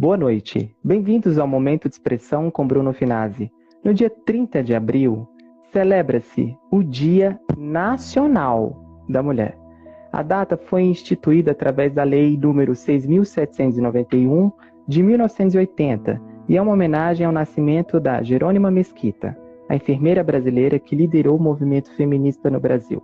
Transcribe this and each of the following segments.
Boa noite. Bem-vindos ao Momento de Expressão com Bruno Finazzi. No dia 30 de abril, celebra-se o Dia Nacional da Mulher. A data foi instituída através da Lei número 6.791 de 1980 e é uma homenagem ao nascimento da Jerônima Mesquita, a enfermeira brasileira que liderou o movimento feminista no Brasil.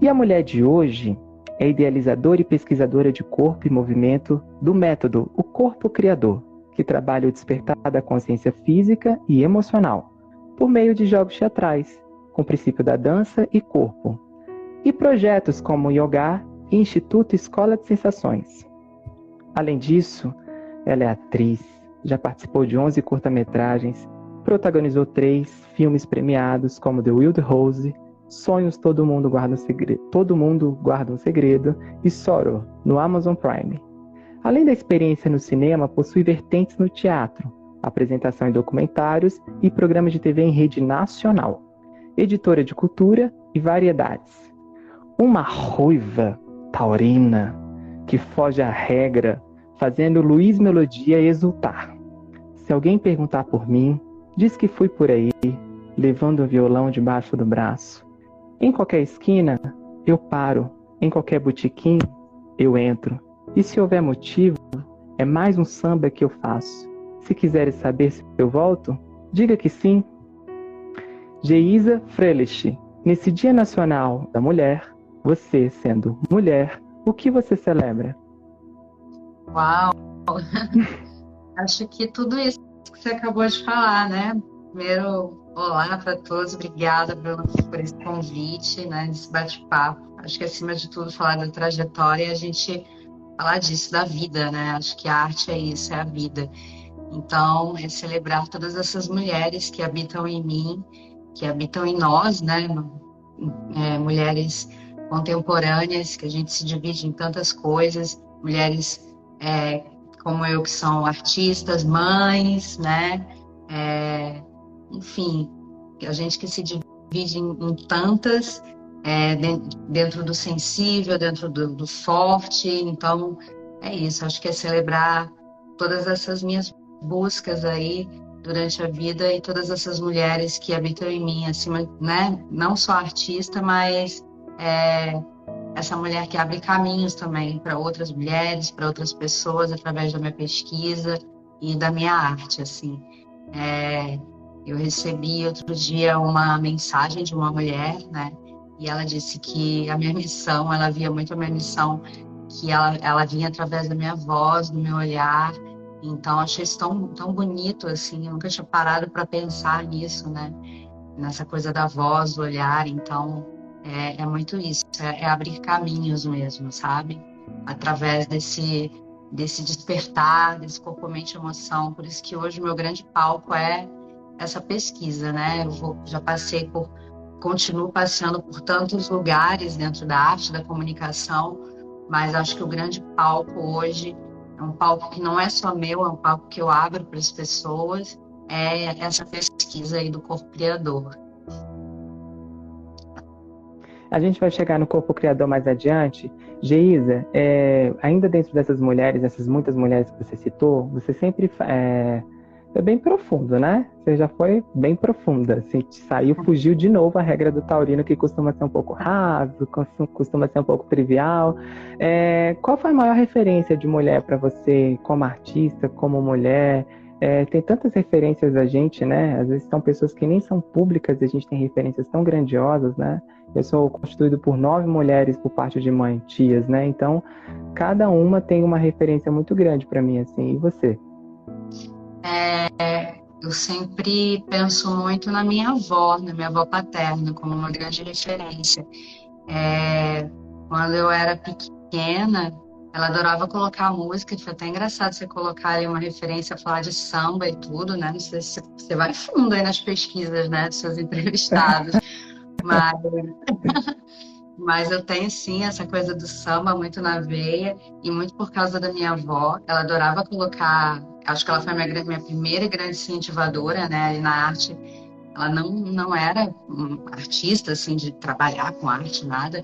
E a mulher de hoje é idealizadora e pesquisadora de corpo e movimento do método O Corpo Criador, que trabalha o despertar da consciência física e emocional, por meio de jogos teatrais, com o princípio da dança e corpo, e projetos como Yoga e Instituto Escola de Sensações. Além disso, ela é atriz, já participou de 11 curta-metragens, protagonizou três filmes premiados como The Wild Rose, Sonhos Todo Mundo Guarda um Segredo, Todo Mundo Guarda um Segredo e Sorrow, no Amazon Prime. Além da experiência no cinema, possui vertentes no teatro, apresentação em documentários e programas de TV em rede nacional, editora de cultura e variedades. Uma ruiva taurina que foge à regra, fazendo Luiz Melodia exultar. Se alguém perguntar por mim, diz que fui por aí, levando o violão debaixo do braço. Em qualquer esquina, eu paro. Em qualquer botequim, eu entro. E se houver motivo, é mais um samba que eu faço. Se quiseres saber se eu volto, diga que sim. Geisa Frelich, nesse Dia Nacional da Mulher, você, sendo mulher, o que você celebra? Uau! Acho que tudo isso que você acabou de falar, né? Primeiro, olá para todos, obrigada Bruno, por esse convite, né, esse bate-papo. Acho que acima de tudo falar da trajetória e a gente falar disso, da vida, né? Acho que a arte é isso, é a vida. Então, é celebrar todas essas mulheres que habitam em mim, que habitam em nós, né? É, mulheres contemporâneas, que a gente se divide em tantas coisas, mulheres é, como eu que são artistas, mães, né? É, enfim, a gente que se divide em, em tantas, é, dentro do sensível, dentro do, do, forte. Então, é isso. Acho que é celebrar todas essas minhas buscas aí durante a vida e todas essas mulheres que habitam em mim, acima, né? Não só artista, mas é, essa mulher que abre caminhos também para outras mulheres, para outras pessoas através da minha pesquisa e da minha arte, assim. É, eu recebi outro dia uma mensagem de uma mulher, né? E ela disse que a minha missão, ela via muito a minha missão, que ela, ela vinha através da minha voz, do meu olhar. Então, achei isso tão, tão bonito, assim. Eu nunca tinha parado para pensar nisso, né? Nessa coisa da voz, do olhar. Então, é, é muito isso. É, é abrir caminhos mesmo, sabe? Através desse, desse despertar, desse corpo, mente, emoção. Por isso que hoje o meu grande palco é essa pesquisa, né? Eu vou, já passei por, continuo passeando por tantos lugares dentro da arte, da comunicação, mas acho que o grande palco hoje é um palco que não é só meu, é um palco que eu abro para as pessoas, é essa pesquisa aí do corpo criador. A gente vai chegar no corpo criador mais adiante. Geisa, é, ainda dentro dessas mulheres, essas muitas mulheres que você citou, você sempre é, é bem profundo, né? Você já foi bem profunda. Assim, saiu, fugiu de novo a regra do taurino, que costuma ser um pouco raso, costuma ser um pouco trivial. É, qual foi a maior referência de mulher para você, como artista, como mulher? É, tem tantas referências a gente, né? Às vezes são pessoas que nem são públicas e a gente tem referências tão grandiosas, né? Eu sou constituído por nove mulheres por parte de mãe, tias, né? Então, cada uma tem uma referência muito grande para mim, assim. E você? É, eu sempre penso muito na minha avó, na minha avó paterna, como uma grande referência. É, quando eu era pequena, ela adorava colocar música, foi até engraçado você colocar aí uma referência, falar de samba e tudo, né? Não sei se você vai fundo aí nas pesquisas, né, dos seus entrevistados. mas, mas eu tenho sim essa coisa do samba muito na veia e muito por causa da minha avó. Ela adorava colocar acho que ela foi minha, minha primeira grande incentivadora, né, na arte. Ela não, não era artista, assim, de trabalhar com arte, nada,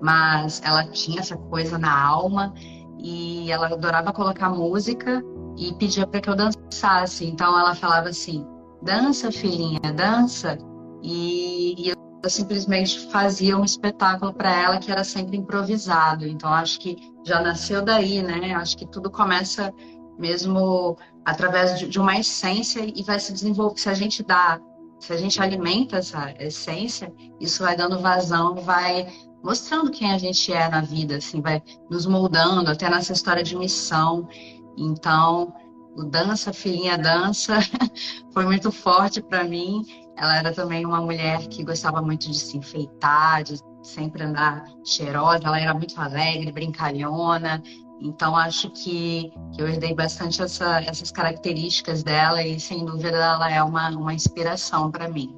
mas ela tinha essa coisa na alma e ela adorava colocar música e pedia para que eu dançasse. Então ela falava assim: dança, filhinha, dança. E, e eu simplesmente fazia um espetáculo para ela que era sempre improvisado. Então acho que já nasceu daí, né? Acho que tudo começa mesmo através de, de uma essência e vai se desenvolver. Se a gente dá, se a gente alimenta essa essência, isso vai dando vazão, vai mostrando quem a gente é na vida, assim, vai nos moldando até nessa história de missão. Então, o Dança, Filhinha Dança, foi muito forte para mim. Ela era também uma mulher que gostava muito de se enfeitar, de sempre andar cheirosa. Ela era muito alegre, brincalhona. Então, acho que, que eu herdei bastante essa, essas características dela e, sem dúvida, ela é uma, uma inspiração para mim.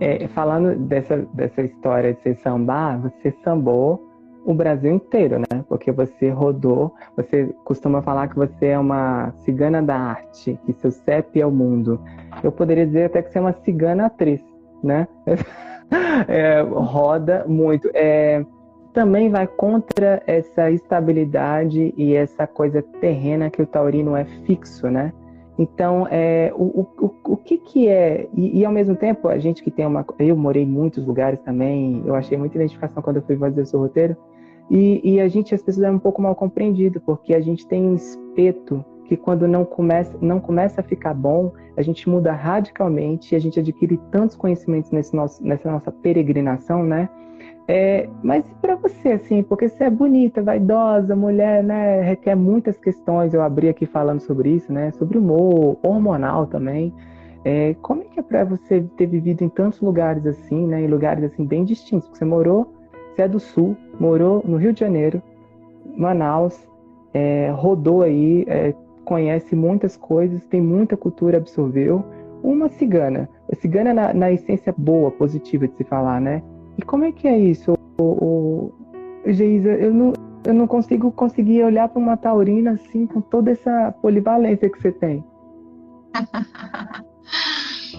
É, falando dessa, dessa história de ser sambar, você sambou o Brasil inteiro, né? Porque você rodou, você costuma falar que você é uma cigana da arte, que seu CEP é o mundo. Eu poderia dizer até que você é uma cigana atriz, né? É, roda muito. É, também vai contra essa estabilidade e essa coisa terrena que o taurino é fixo, né? Então, é, o, o, o que que é... E, e, ao mesmo tempo, a gente que tem uma... Eu morei em muitos lugares também, eu achei muita identificação quando eu fui fazer o seu roteiro, e, e a gente, as pessoas é um pouco mal compreendido, porque a gente tem um espeto que quando não começa, não começa a ficar bom, a gente muda radicalmente a gente adquire tantos conhecimentos nesse nosso, nessa nossa peregrinação, né? É, mas para você, assim, porque você é bonita, vaidosa, mulher, né? Requer muitas questões. Eu abri aqui falando sobre isso, né? Sobre humor, hormonal também. É, como é que é para você ter vivido em tantos lugares assim, né? Em lugares assim bem distintos? Porque você morou, você é do Sul, morou no Rio de Janeiro, Manaus, é, rodou aí, é, conhece muitas coisas, tem muita cultura, absorveu. Uma cigana, a cigana na, na essência boa, positiva de se falar, né? Como é que é isso, o, o, Geisa? Eu não, eu não consigo conseguir olhar para uma taurina assim com toda essa polivalência que você tem.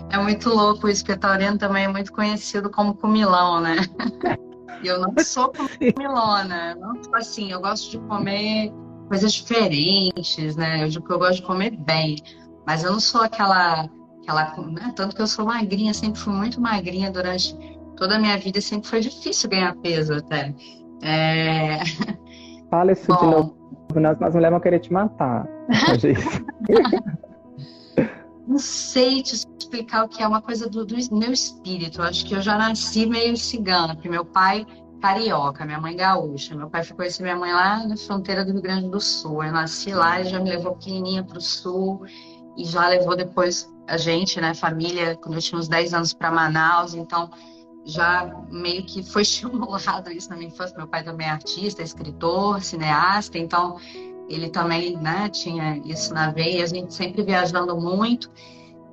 É muito louco isso, porque taurino também é muito conhecido como comilão, né? E eu não sou comilona, não sou assim, eu gosto de comer coisas diferentes, né? Eu digo que eu gosto de comer bem, mas eu não sou aquela aquela, né? tanto que eu sou magrinha, sempre fui muito magrinha durante toda a minha vida sempre foi difícil ganhar peso até. É... Fala isso Bom... de novo, nós, nós mulheres vão querer te matar. Não sei te explicar o que é uma coisa do, do meu espírito. Eu acho que eu já nasci meio cigana, porque meu pai carioca, minha mãe gaúcha. Meu pai foi conhecer minha mãe lá na fronteira do Rio Grande do Sul. Eu nasci lá, ele já me levou pequenininha para o sul e já levou depois a gente, né, família, quando eu tinha uns 10 anos para Manaus. Então, já meio que foi estimulado isso na minha infância. Meu pai também é artista, escritor, cineasta, então ele também né, tinha isso na veia, a gente sempre viajando muito.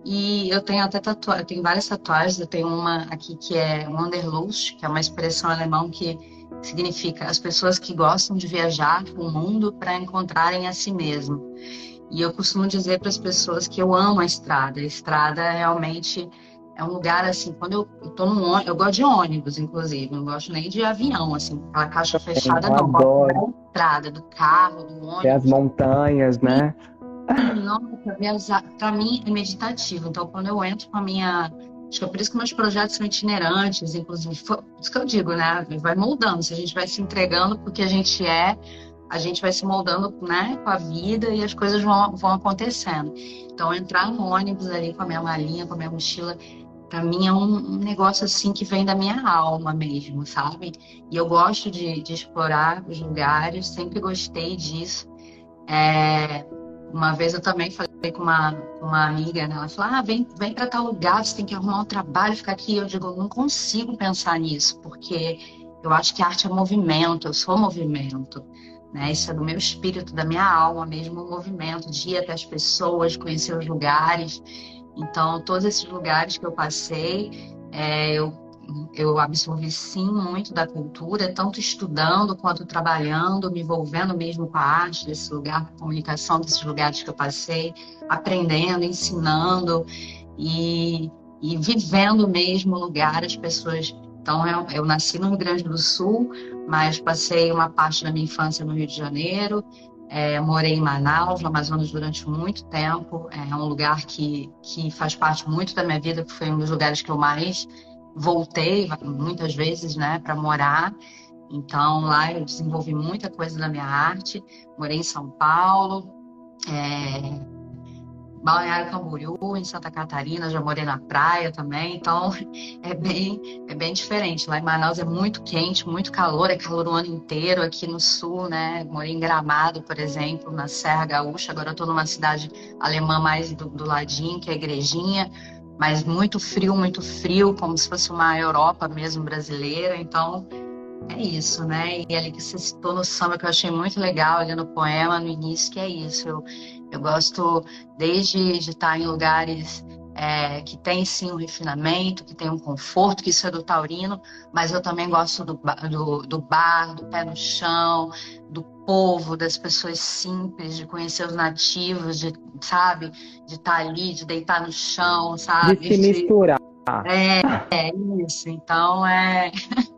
E eu tenho até tatuagem, tenho várias tatuagens, eu tenho uma aqui que é Wanderlust, que é uma expressão alemão que significa as pessoas que gostam de viajar o mundo para encontrarem a si mesmo. E eu costumo dizer para as pessoas que eu amo a estrada. A estrada realmente é um lugar assim, quando eu, eu tô num ônibus, eu gosto de ônibus, inclusive, não gosto nem de avião, assim, aquela caixa fechada, eu não, gosto da entrada, do carro, do ônibus. Tem as montanhas, né? Nossa, para mim é meditativo. Então, quando eu entro com a minha. Acho que é por isso que meus projetos são itinerantes, inclusive. Foi, isso que eu digo, né? Vai moldando. Se a gente vai se entregando porque a gente é, a gente vai se moldando né, com a vida e as coisas vão, vão acontecendo. Então, entrar no ônibus ali com a minha malinha, com a minha mochila, para mim é um, um, negócio assim que vem da minha alma mesmo, sabe? E eu gosto de, de explorar os lugares, sempre gostei disso. É, uma vez eu também falei com uma, uma amiga, né? ela falou: ah, vem, vem para tal lugar, você tem que arrumar um trabalho, ficar aqui. Eu digo: não consigo pensar nisso, porque eu acho que arte é movimento, eu sou movimento. Né? Isso é do meu espírito, da minha alma mesmo, o movimento, de ir até as pessoas, conhecer os lugares. Então, todos esses lugares que eu passei, é, eu, eu absorvi sim muito da cultura, tanto estudando quanto trabalhando, me envolvendo mesmo com a arte desse lugar, com a comunicação desses lugares que eu passei, aprendendo, ensinando e, e vivendo mesmo o lugar, as pessoas. Então, eu, eu nasci no Rio Grande do Sul, mas passei uma parte da minha infância no Rio de Janeiro, É, morei em Manaus, no Amazonas, durante muito tempo. É um lugar que, que faz parte muito da minha vida, foi um dos lugares que eu mais voltei muitas vezes, né, para morar. Então lá eu desenvolvi muita coisa da minha arte. Morei em São Paulo, é, Balneário Camboriú, em Santa Catarina, já morei na praia também, então é bem, é bem diferente. Lá em Manaus é muito quente, muito calor, é calor o ano inteiro. Aqui no sul, né? Morei em Gramado, por exemplo, na Serra Gaúcha. Agora eu tô numa cidade alemã mais do, do ladinho, que é Igrejinha mas muito frio, muito frio, como se fosse uma Europa mesmo brasileira. Então, é isso, né? E ali que você citou no samba, que eu achei muito legal, ali no poema, no início, que é isso. Eu, eu gosto desde de estar em lugares é, que tem sim um refinamento, que tem um conforto, que isso é do taurino, mas eu também gosto do, do, do bar, do pé no chão, do povo, das pessoas simples, de conhecer os nativos, de, sabe, de estar ali, de deitar no chão, sabe? De se misturar. É, é isso. Então é.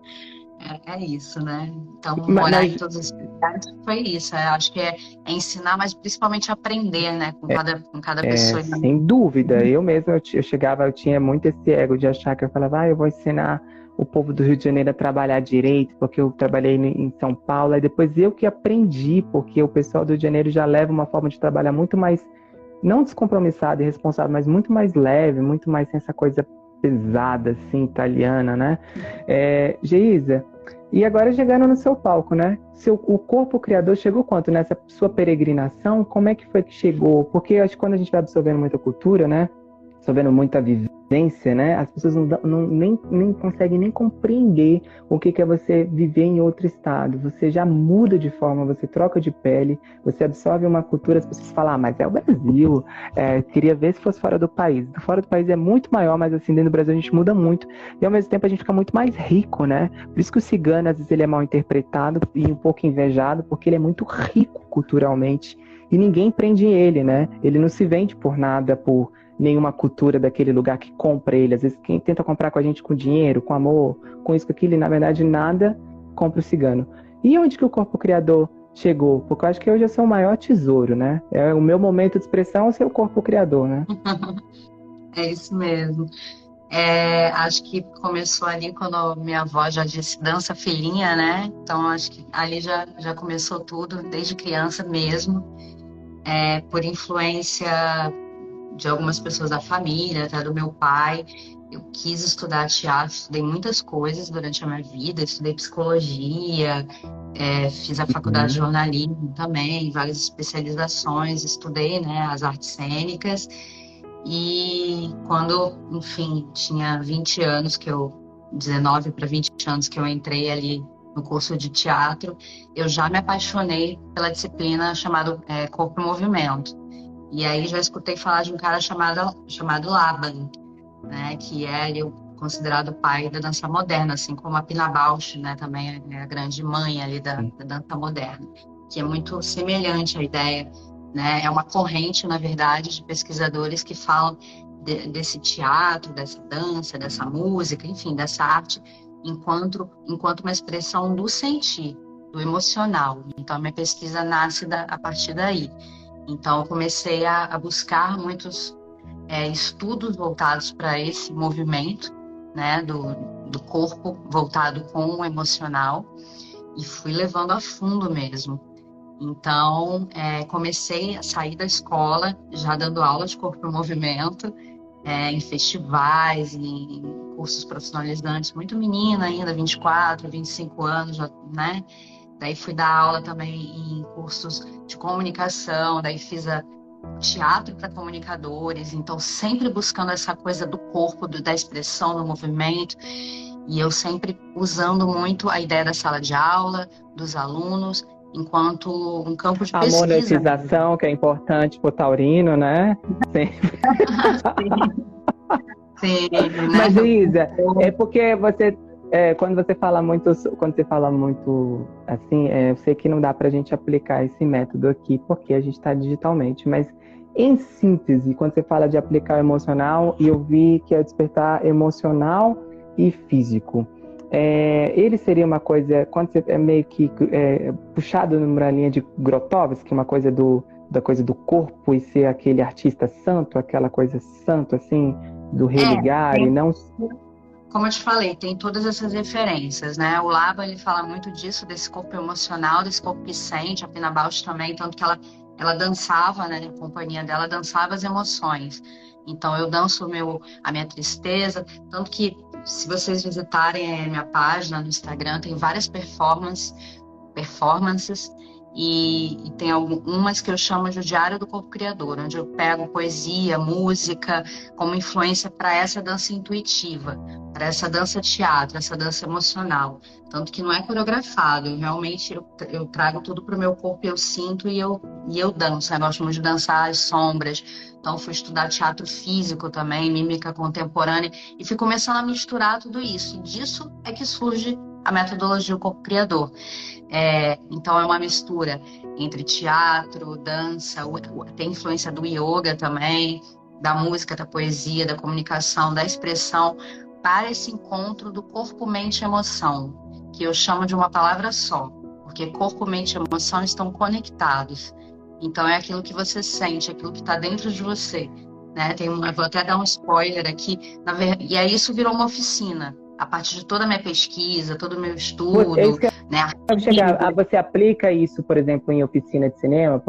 É, é, isso, né? Então, Mas- morar mas- em todos os lugares foi isso. Eu acho que é, é ensinar, mas principalmente aprender, né? Com cada, com cada É, pessoa. sem dúvida. Eu mesmo, eu, eu chegava, eu tinha muito esse ego de achar que eu falava, ah, eu vou ensinar o povo do Rio de Janeiro a trabalhar direito, porque eu trabalhei em São Paulo, aí depois eu que aprendi, porque o pessoal do Rio de Janeiro já leva uma forma de trabalhar muito mais, não descompromissada e responsável, mas muito mais leve, muito mais sem essa coisa pesada, assim, italiana, né? É, Geisa, e agora chegando no seu palco, né? Seu, o corpo criador chegou quanto nessa sua peregrinação? Como é que foi que chegou? Porque acho que quando a gente vai absorvendo muita cultura, né? Absorvendo muita vivência, né? As pessoas não, não- nem, nem conseguem nem compreender o que, que é você viver em outro estado. Você já muda de forma, você troca de pele, você absorve uma cultura, as pessoas falam, ah, mas é o Brasil. É, queria ver se fosse fora do país. Fora do país é muito maior, mas assim, dentro do Brasil a gente muda muito. E ao mesmo tempo a gente fica muito mais rico, né? Por isso que o cigano, às vezes, ele é mal interpretado e um pouco invejado, porque ele é muito rico culturalmente. E ninguém prende ele, né? Ele não se vende por nada, por nenhuma cultura daquele lugar que compra ele. Às vezes, quem tenta comprar com a gente com dinheiro, com amor, com isso, com aquilo, e na verdade nada compra o cigano. E onde que o corpo criador chegou? Porque eu acho que hoje é o seu maior tesouro, né? É o meu momento de expressão, é o seu corpo criador, né? É isso mesmo. É, acho que começou ali quando minha avó já disse dança filhinha, né? Então acho que ali já, já começou tudo, desde criança mesmo, É, por influência de algumas pessoas da família, até do meu pai. Eu quis estudar teatro, estudei muitas coisas durante a minha vida, estudei psicologia, é, fiz a faculdade de jornalismo também, várias especializações, estudei né, as artes cênicas. E quando, enfim, tinha 20 anos que eu, 19 para 20 anos que eu entrei ali no curso de teatro, eu já me apaixonei pela disciplina chamada é, Corpo e Movimento. E aí já escutei falar de um cara chamado, chamado Laban, né, que é o considerado pai da dança moderna, assim como a Pina Bausch, né, também é a grande mãe ali da, da dança moderna, que é muito semelhante à ideia né? É uma corrente, na verdade, de pesquisadores que falam de, desse teatro, dessa dança, dessa música, enfim, dessa arte, enquanto, enquanto uma expressão do sentir, do emocional. Então, a minha pesquisa nasce da, a partir daí. Então, comecei a, a buscar muitos é, estudos voltados para esse movimento, né, do, do corpo voltado com o emocional, e fui levando a fundo mesmo. Então, é, comecei a sair da escola já dando aula de corpo e movimento, é, em festivais, em cursos profissionalizantes, muito menina ainda, 24, 25 anos, já, né? Daí fui dar aula também em cursos de comunicação, daí fiz a teatro para comunicadores, então sempre buscando essa coisa do corpo, do, da expressão, do movimento, e eu sempre usando muito a ideia da sala de aula, dos alunos, enquanto um campo de A pesquisa. monetização, que é importante para o taurino, né? Sempre. Sim, né? Mas, Isa, é porque você, é, quando você fala muito, quando você fala muito assim, é, eu sei que não dá para a gente aplicar esse método aqui, porque a gente está digitalmente, mas em síntese, quando você fala de aplicar o emocional, eu vi que é despertar emocional e físico. é, ele seria uma coisa, quando você é meio que é, puxado numa linha de Grotowski, uma coisa do, da coisa do corpo e ser aquele artista santo, aquela coisa santo, assim, do religar é, e não como eu te falei, tem todas essas referências, né? O Laba ele fala muito disso, desse corpo emocional, desse corpo que sente, a Pina Bausch também, tanto que ela, ela dançava, né? A companhia dela dançava as emoções. Então eu danço meu, a minha tristeza, tanto que se vocês visitarem a minha página no Instagram, tem várias performances, performances e, e, tem algumas que eu chamo de Diário do Corpo Criador, onde eu pego poesia, música como influência para essa dança intuitiva, para essa dança teatro, essa dança emocional. Tanto que não é coreografado, eu realmente eu, eu trago tudo para o meu corpo, eu sinto e eu, e eu danço. Eu gosto muito de dançar as sombras. Então, fui estudar teatro físico também, mímica contemporânea, e fui começando a misturar tudo isso. E disso é que surge a metodologia do corpo criador. É, então é uma mistura entre teatro, dança, tem influência do yoga também, da música, da poesia, da comunicação, da expressão, para esse encontro do corpo, mente e emoção, que eu chamo de uma palavra só, porque corpo, mente e emoção estão conectados. Então é aquilo que você sente, aquilo que está dentro de você. Né? Tem uma, vou até dar um spoiler aqui, na, e aí isso virou uma oficina a partir de toda a minha pesquisa, todo o meu estudo, é né? Chegar, ah, você aplica isso, por exemplo, em oficina de cinema?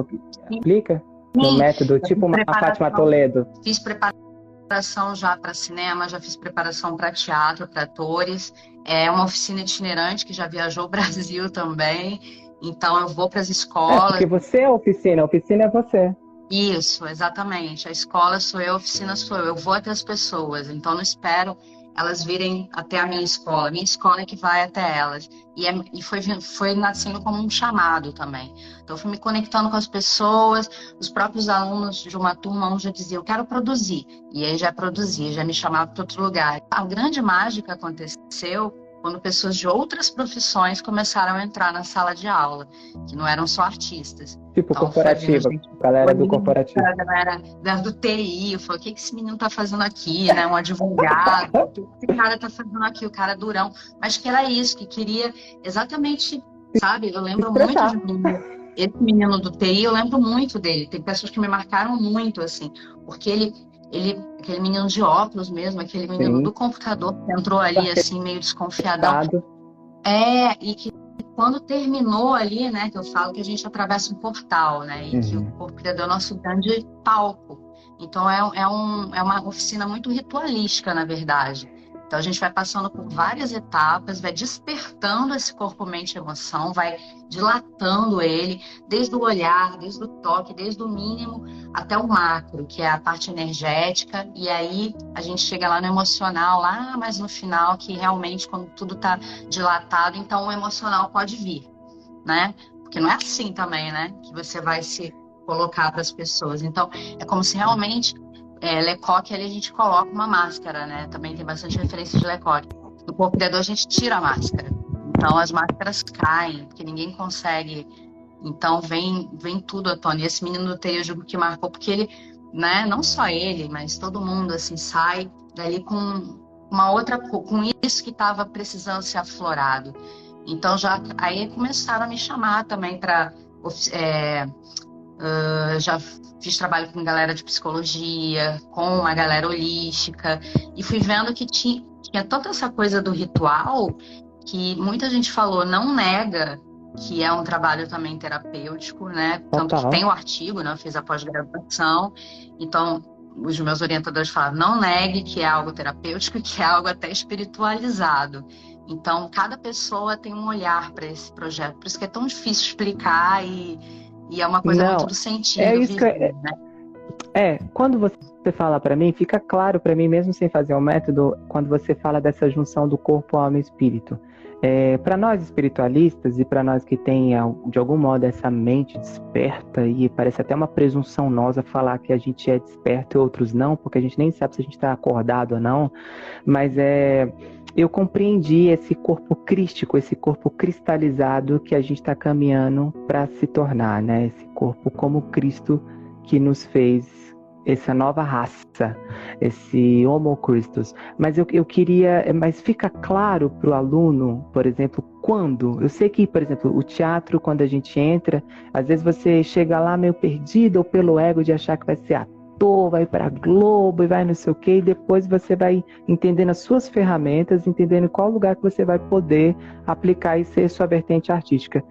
Aplica? No Sim. método, tipo uma Fátima Toledo. Fiz preparação já para cinema, já fiz preparação para teatro, para atores. É uma oficina itinerante que já viajou o Brasil também. Então eu vou para as escolas. É, porque você é a oficina, a oficina é você. Isso, exatamente. A escola sou eu, a oficina sou eu. Eu vou até as pessoas, então não espero elas virem até a minha escola, minha escola é que vai até elas. E, é, e foi, foi nascendo como um chamado também. Então, eu fui me conectando com as pessoas, os próprios alunos de uma turma, um já dizia, eu quero produzir. E aí já produzia, já me chamava para outro lugar. A grande mágica aconteceu quando pessoas de outras profissões começaram a entrar na sala de aula, que não eram só artistas. Tipo então, corporativa, galera do corporativo. A galera do TI, falou, o que, que esse menino tá fazendo aqui, né? Um advogado, o que esse cara tá fazendo aqui, o cara durão. Mas que era isso, que queria exatamente, sabe? Eu lembro muito de mim. Esse menino do TI, eu lembro muito dele. Tem pessoas que me marcaram muito, assim, porque ele ele, aquele menino de óculos mesmo, aquele menino Sim. do computador que entrou ali assim meio desconfiadão. É, e que quando terminou ali, né, que eu falo que a gente atravessa um portal, né, e uhum. que o corpo criador é o nosso grande palco. Então é, é, um, é uma oficina muito ritualística, na verdade. Então a gente vai passando por várias etapas, vai despertando esse corpo, mente e emoção, vai dilatando ele, desde o olhar, desde o toque, desde o mínimo até o macro, que é a parte energética, e aí a gente chega lá no emocional, lá mas no final, que realmente quando tudo está dilatado, então o emocional pode vir, né? Porque não é assim também, né? Que você vai se colocar para as pessoas. Então, é como se realmente é, Lecoque ali a gente coloca uma máscara, né? Também tem bastante referência de Lecoque. No corpo criador a gente tira a máscara. Então as máscaras caem, porque ninguém consegue. Então vem, vem tudo à tona. E esse menino do TI eu digo que marcou, porque ele, né, não só ele, mas todo mundo assim sai dali com uma outra com isso que estava precisando ser aflorado. Então já aí começaram a me chamar também para é, Uh, já fiz trabalho com galera de psicologia, com uma galera holística, e fui vendo que tinha, tinha toda essa coisa do ritual que muita gente falou, não nega que é um trabalho também terapêutico, né? Tanto que tem o artigo, né? Eu fiz a pós-graduação, então os meus orientadores falaram, não negue que é algo terapêutico, que é algo até espiritualizado. Então, cada pessoa tem um olhar para esse projeto, por isso que é tão difícil explicar e e é uma coisa Não, muito do sentido. É isso viver, que é, né? é, quando você fala para mim, fica claro para mim, mesmo sem fazer o um método, quando você fala dessa junção do corpo, alma e espírito. É, para nós espiritualistas e para nós que tem de algum modo essa mente desperta e parece até uma presunção nossa falar que a gente é desperto e outros não, porque a gente nem sabe se a gente está acordado ou não, mas é eu compreendi esse corpo crístico, esse corpo cristalizado que a gente está caminhando para se tornar, né? Esse corpo como Cristo que nos fez essa nova raça, esse Homo Christus. Mas eu, eu queria, mas fica claro para o aluno, por exemplo, quando? Eu sei que, por exemplo, o teatro, quando a gente entra, às vezes você chega lá meio perdido ou pelo ego de achar que vai ser ator, vai para Globo e vai não sei o quê, e depois você vai entendendo as suas ferramentas, entendendo qual lugar que você vai poder aplicar e ser sua vertente artística.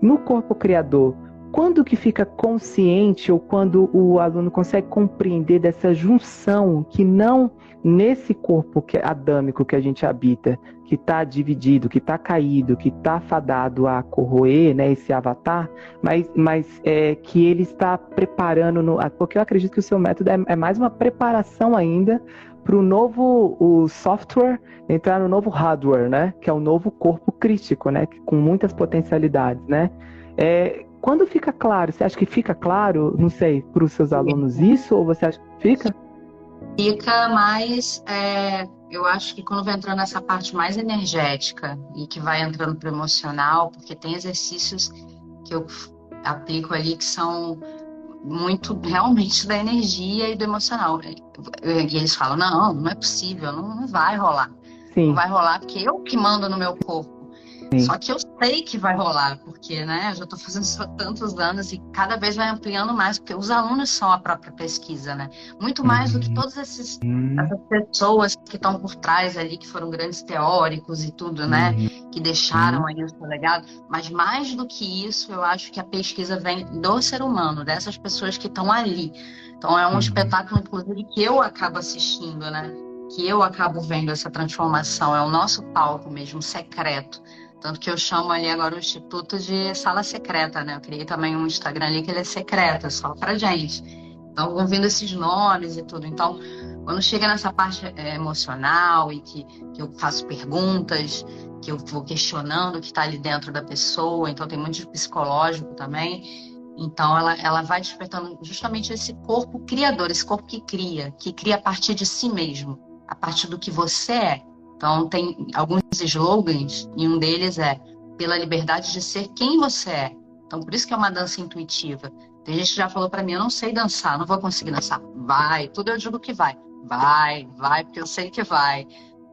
No corpo criador, quando que fica consciente ou quando o aluno consegue compreender dessa junção que não nesse corpo que, adâmico que a gente habita, que está dividido, que está caído, que está fadado a corroer, né, esse avatar, mas, mas é, que ele está preparando, no, porque eu acredito que o seu método é, é mais uma preparação ainda para o novo o software entrar no novo hardware, né, que é o novo corpo crítico, né, com muitas potencialidades, né. É, quando fica claro, você acha que fica claro, não sei, para os seus alunos isso, ou você acha que fica? Fica mais, é, eu acho que quando vai entrando nessa parte mais energética e que vai entrando para o emocional, porque tem exercícios que eu aplico ali que são muito realmente da energia e do emocional. E eles falam, não, não é possível, não, não vai rolar. Sim. Não vai rolar porque eu que mando no meu corpo. Sim. Só que eu sei que vai rolar, porque né, eu já estou fazendo isso há tantos anos e cada vez vai ampliando mais, porque os alunos são a própria pesquisa, né? Muito mais uhum. do que uhum. todas esses, uhum. essas pessoas que estão por trás ali, que foram grandes teóricos e tudo, né? Uhum. Que deixaram uhum. aí o seu legado. Mas mais do que isso, eu acho que a pesquisa vem do ser humano, dessas pessoas que estão ali. Então é um espetáculo, inclusive, que eu acabo assistindo, né? Que eu acabo vendo essa transformação. É o nosso palco mesmo, secreto tanto que eu chamo ali agora o Instituto de Sala Secreta, né? Eu criei também um Instagram ali que ele é secreto, é só pra gente. Então, vão vindo esses nomes e tudo. Então, quando chega nessa parte é, emocional e que, que eu faço perguntas, que eu vou questionando o que está ali dentro da pessoa, então tem muito de psicológico também. Então, ela, ela vai despertando justamente esse corpo criador, esse corpo que cria, que cria a partir de si mesmo, a partir do que você é. Então, tem alguns slogans, e um deles é pela liberdade de ser quem você é. Então, por isso que é uma dança intuitiva. Tem gente que já falou para mim, eu não sei dançar, não vou conseguir dançar. Vai, tudo eu digo que vai. Vai, vai, porque eu sei que vai.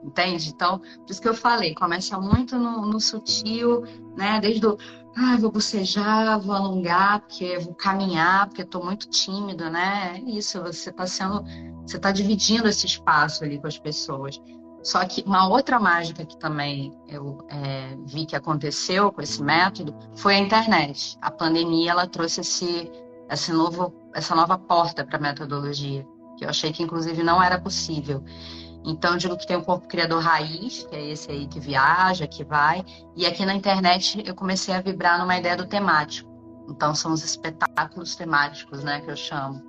Entende? Então, por isso que eu falei, começa muito no, no sutil, né? Desde o, ah, vou bocejar, vou alongar, porque vou caminhar, porque estou muito tímida, né? É isso, você está sendo, você está dividindo esse espaço ali com as pessoas. Só que uma outra mágica que também eu é, vi que aconteceu com esse método foi a internet. A pandemia ela trouxe esse, esse novo, essa nova porta para a metodologia, que eu achei que inclusive não era possível. Então, digo que tem o corpo criador raiz, que é esse aí que viaja, que vai. E aqui na internet eu comecei a vibrar numa ideia do temático. Então, são os espetáculos temáticos, né, que eu chamo.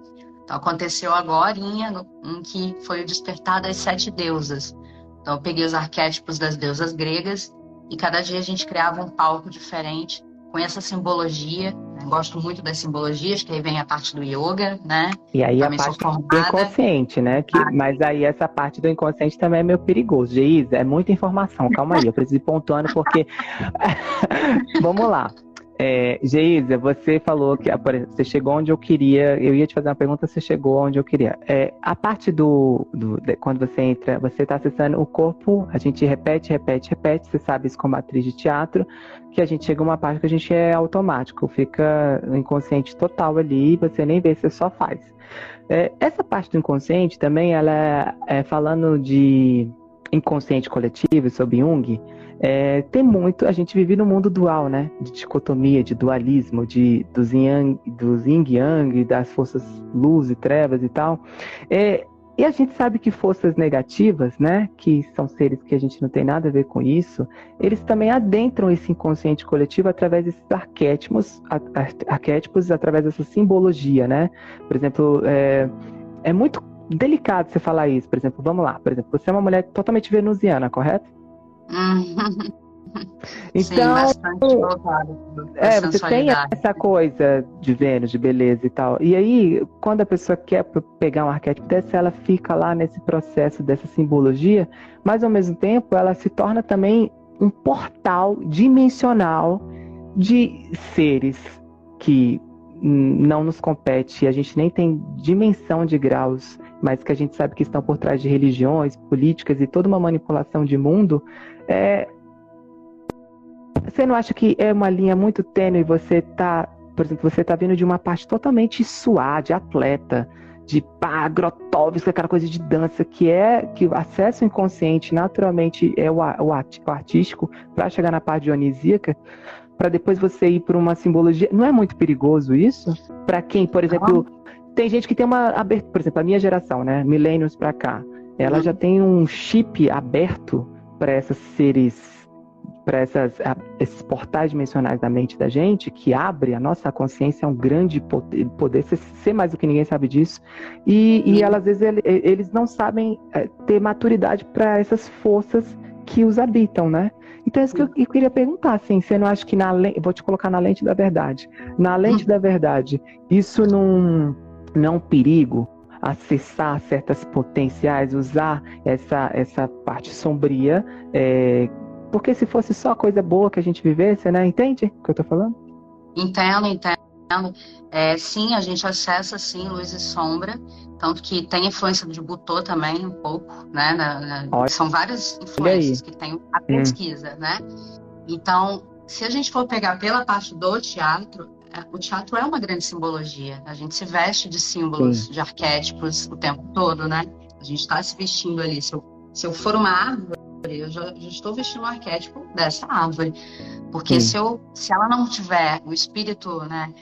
Então, aconteceu agora um que foi o Despertar das Sete Deusas. Então, eu peguei os arquétipos das deusas gregas e cada dia a gente criava um palco diferente com essa simbologia. Né? Gosto muito das simbologias, que aí vem a parte do yoga, né? E aí também a parte do inconsciente, né? Que, ah. Mas aí essa parte do inconsciente também é meio perigoso. Geisa, é muita informação. Calma aí, eu preciso ir pontuando porque... Vamos lá. É, Geisa, você falou que você chegou onde eu queria. Eu ia te fazer uma pergunta, você chegou onde eu queria. É, a parte do, do de, quando você entra, você está acessando o corpo, a gente repete, repete, repete. Você sabe isso como atriz de teatro, que a gente chega a uma parte que a gente é automático, fica inconsciente total ali, você nem vê, você só faz. É, essa parte do inconsciente também, ela é, é falando de inconsciente coletivo sobre Jung é, tem muito, a gente vive no mundo dual, né? De dicotomia, de dualismo, de, dos, yang, dos yin yang, das forças luz e trevas e tal. É, e a gente sabe que forças negativas, né, que são seres que a gente não tem nada a ver com isso, eles também adentram esse inconsciente coletivo através desses arquétipos, arquétipos através dessa simbologia, né? Por exemplo, é, é muito delicado você falar isso. Por exemplo, vamos lá, por exemplo, você é uma mulher totalmente venusiana, correto? Então, Sim, é, você tem essa coisa de Vênus, de beleza e tal. E aí, quando a pessoa quer pegar um arquétipo desse, ela fica lá nesse processo dessa simbologia, mas ao mesmo tempo ela se torna também um portal dimensional de seres que não nos compete, a gente nem tem dimensão de graus, mas que a gente sabe que estão por trás de religiões, políticas e toda uma manipulação de mundo, é... você não acha que é uma linha muito tênue você tá, por exemplo, você tá vindo de uma parte totalmente suave, de atleta, de pá, Grotowski, aquela coisa de dança, que é que o acesso inconsciente naturalmente é o, o, artístico para chegar na parte dionisíaca, para depois você ir para uma simbologia. Não é muito perigoso isso? Para quem, por exemplo, tem gente que tem uma abertura, por exemplo, a minha geração, né, milênios para cá, ela uhum. já tem um chip aberto para esses seres para essas, esses portais dimensionais da mente da gente, que abre a nossa consciência, é um grande poder, poder ser mais do que ninguém sabe disso. E, e ela, às vezes eles não sabem é, ter maturidade para essas forças que os habitam, né? Então é isso que eu, eu queria perguntar, assim, você não acha que na vou te colocar na lente da verdade, na lente da verdade, isso não, não é um perigo? acessar certas potenciais, usar essa, essa parte sombria é, porque se fosse só coisa boa que a gente vivesse, né? Entende o que eu tô falando? Entendo, entendo. É, sim, a gente acessa sim luz e sombra, tanto que tem influência de Butô também um pouco, né? Na, na, são várias influências que tem a hum. pesquisa, hum. né? Então, se a gente for pegar pela parte do teatro, é, o teatro é uma grande simbologia. A gente se veste de símbolos, sim. de arquétipos o tempo todo, né? A gente está se vestindo ali. Se eu, se eu for uma árvore eu já, já, estou vestindo o arquétipo dessa árvore. Porque se, eu, se ela não tiver o espírito, né,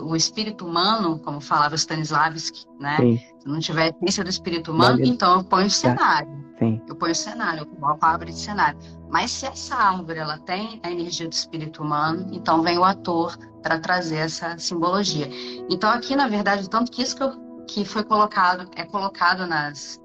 o espírito humano, como falava Stanislavski, né, se não tiver a essência do espírito humano, então eu ponho o cenário. Sim. Eu ponho o cenário, eu coloco a árvore de cenário. Mas se essa árvore ela tem a energia do espírito humano, então vem o ator para trazer essa simbologia. Então aqui, na verdade, tanto que isso que, eu, que foi colocado, é colocado nas,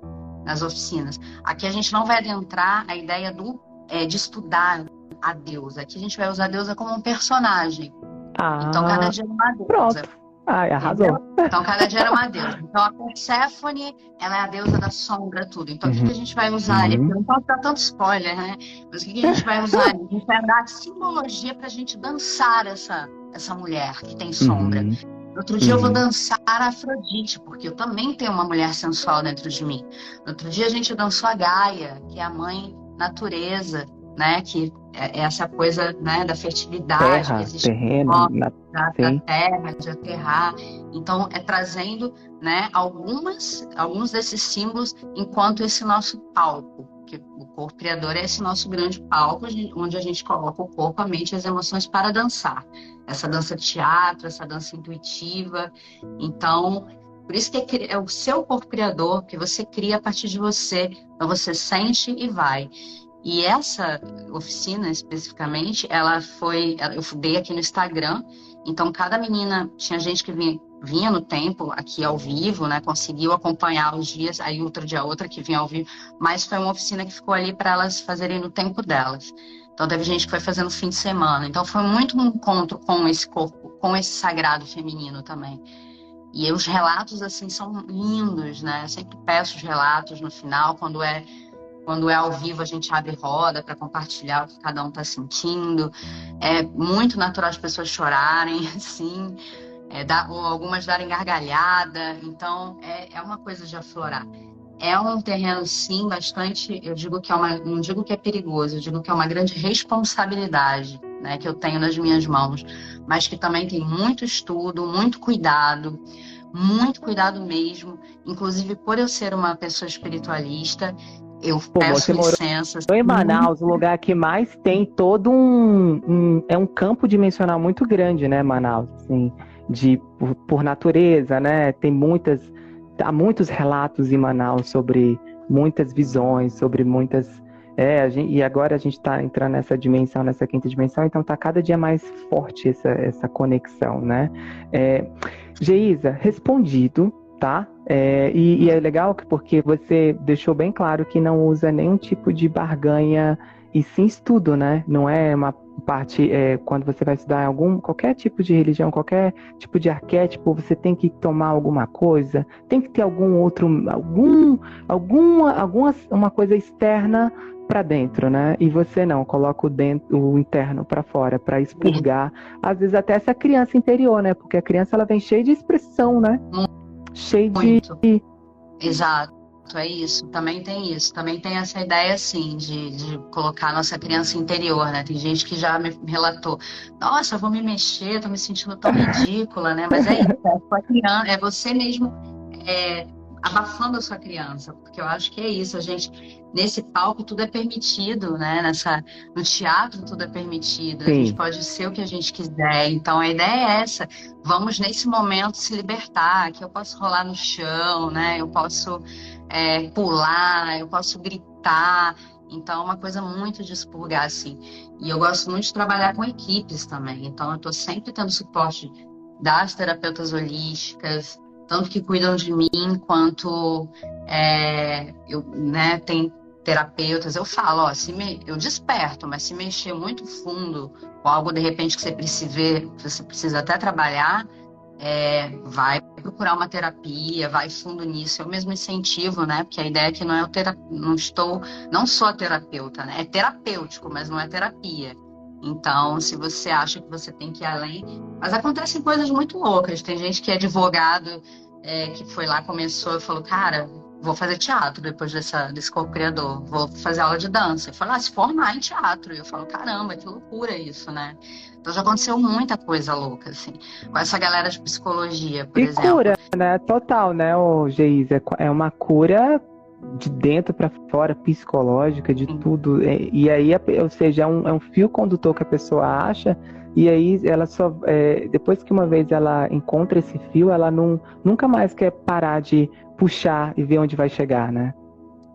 nas oficinas. Aqui a gente não vai adentrar a ideia do, é, de estudar a deusa. Aqui a gente vai usar a deusa como um personagem. Ah, então cada dia é uma deusa. Pronto. Ai, arrasou. Então, cada dia era uma deusa. Então, a Persephone, ela é a deusa da sombra, tudo. Então, uhum. o que, que, a gente vai usar ali? Uhum. Não pode dar tanto spoiler, né? Mas o que, que a gente vai usar ali? A gente vai dar simbologia para a gente dançar essa, essa mulher que tem sombra. Uhum. Outro dia uhum. eu vou uhum. dançar a Afrodite, porque eu também tenho uma mulher sensual dentro de mim. Outro dia a gente dançou a Gaia, que é a mãe natureza, né? Que essa coisa né, da fertilidade terra, que existe terreno, na, da, da, terra, de aterrar. Então, é trazendo né, algumas, alguns desses símbolos enquanto esse nosso palco que o corpo criador é esse nosso grande palco, onde a gente coloca o corpo, a mente e as emoções para dançar. Essa dança teatro, essa dança intuitiva. Então, por isso que é, é o seu corpo criador, que você cria a partir de você. Então, você sente e vai. E essa oficina, especificamente, ela foi. Eu dei aqui no Instagram. Então, cada menina, tinha gente que vinha vinha no tempo aqui ao vivo, né? Conseguiu acompanhar os dias, aí outro dia outra que vinha ao vivo, mas foi uma oficina que ficou ali para elas fazerem no tempo delas. Então teve gente que foi fazendo fim de semana. Então foi muito um encontro com esse corpo, com esse sagrado feminino também. E os relatos assim são lindos, né? Eu sempre peço os relatos no final, quando é quando é ao vivo a gente abre roda para compartilhar o que cada um está sentindo. É muito natural as pessoas chorarem, assim é, dá, ou algumas darem gargalhada. Então, é, é uma coisa de aflorar. É um terreno, sim, bastante. Eu digo que é uma. Não digo que é perigoso, eu digo que é uma grande responsabilidade né, que eu tenho nas minhas mãos, mas que também tem muito estudo, muito cuidado, muito cuidado mesmo. Inclusive, por eu ser uma pessoa espiritualista, eu Pô, peço licença. Estou em Manaus, o lugar que mais tem todo um, um, é um campo dimensional muito grande, né, Manaus? Assim, de por, por natureza, né? Tem muitas há muitos relatos em Manaus sobre muitas visões, sobre muitas é, gente, e agora a gente está entrando nessa dimensão, nessa quinta dimensão, então está cada dia mais forte essa, essa conexão, né? É, Geisa, respondido, tá? É, e, e, é legal porque você deixou bem claro que não usa nenhum tipo de barganha e sim estudo, né? Não é uma parte é, quando você vai estudar algum qualquer tipo de religião, qualquer tipo de arquétipo, você tem que tomar alguma coisa, tem que ter algum outro algum alguma alguma uma coisa externa para dentro, né? E você não, coloca o, dentro, o interno para fora, para expurgar, às vezes até essa criança interior, né? Porque a criança ela vem cheia de expressão, né? Cheia de Exato, é isso. Também tem isso. Também tem essa ideia, assim, de, de colocar a nossa criança interior, né? Tem gente que já me relatou: Nossa, eu vou me mexer, tô me sentindo tão ridícula, né? Mas é isso, é, criança, é você mesmo é, abafando a sua criança, porque eu acho que é isso, a gente nesse palco tudo é permitido, né? Nessa no teatro tudo é permitido, Sim. a gente pode ser o que a gente quiser. Então a ideia é essa, vamos nesse momento se libertar, que eu posso rolar no chão, né? Eu posso é, pular, eu posso gritar. Então, é uma coisa muito de expurgar, assim. E eu gosto muito de trabalhar com equipes também. Então, eu estou sempre tendo suporte das terapeutas holísticas, tanto que cuidam de mim quanto é, eu, né, tem terapeutas, eu falo, ó, se me, eu desperto, mas se mexer muito fundo, ou algo de repente que você precisa ver, você precisa até trabalhar, é, vai procurar uma terapia, vai fundo nisso. Eu mesmo incentivo, né? Porque a ideia é que não é o tera... não estou, não sou a terapeuta, né? É terapêutico, mas não é terapia. Então, se você acha que você tem que ir além. Mas acontecem coisas muito loucas. Tem gente que é advogado, é, que foi lá, começou e falou: Cara, vou fazer teatro depois dessa, desse corpo criador, vou fazer aula de dança. Eu falo: Ah, se formar em teatro. E eu falo: Caramba, que loucura isso, né? Então já aconteceu muita coisa louca, assim. Com essa galera de psicologia, por e exemplo. cura, né? Total, né, o Geisa? É uma cura de dentro para fora, psicológica, de Sim. tudo. E aí, ou seja, é um, é um fio condutor que a pessoa acha, e aí ela só. É, depois que uma vez ela encontra esse fio, ela não, nunca mais quer parar de puxar e ver onde vai chegar, né?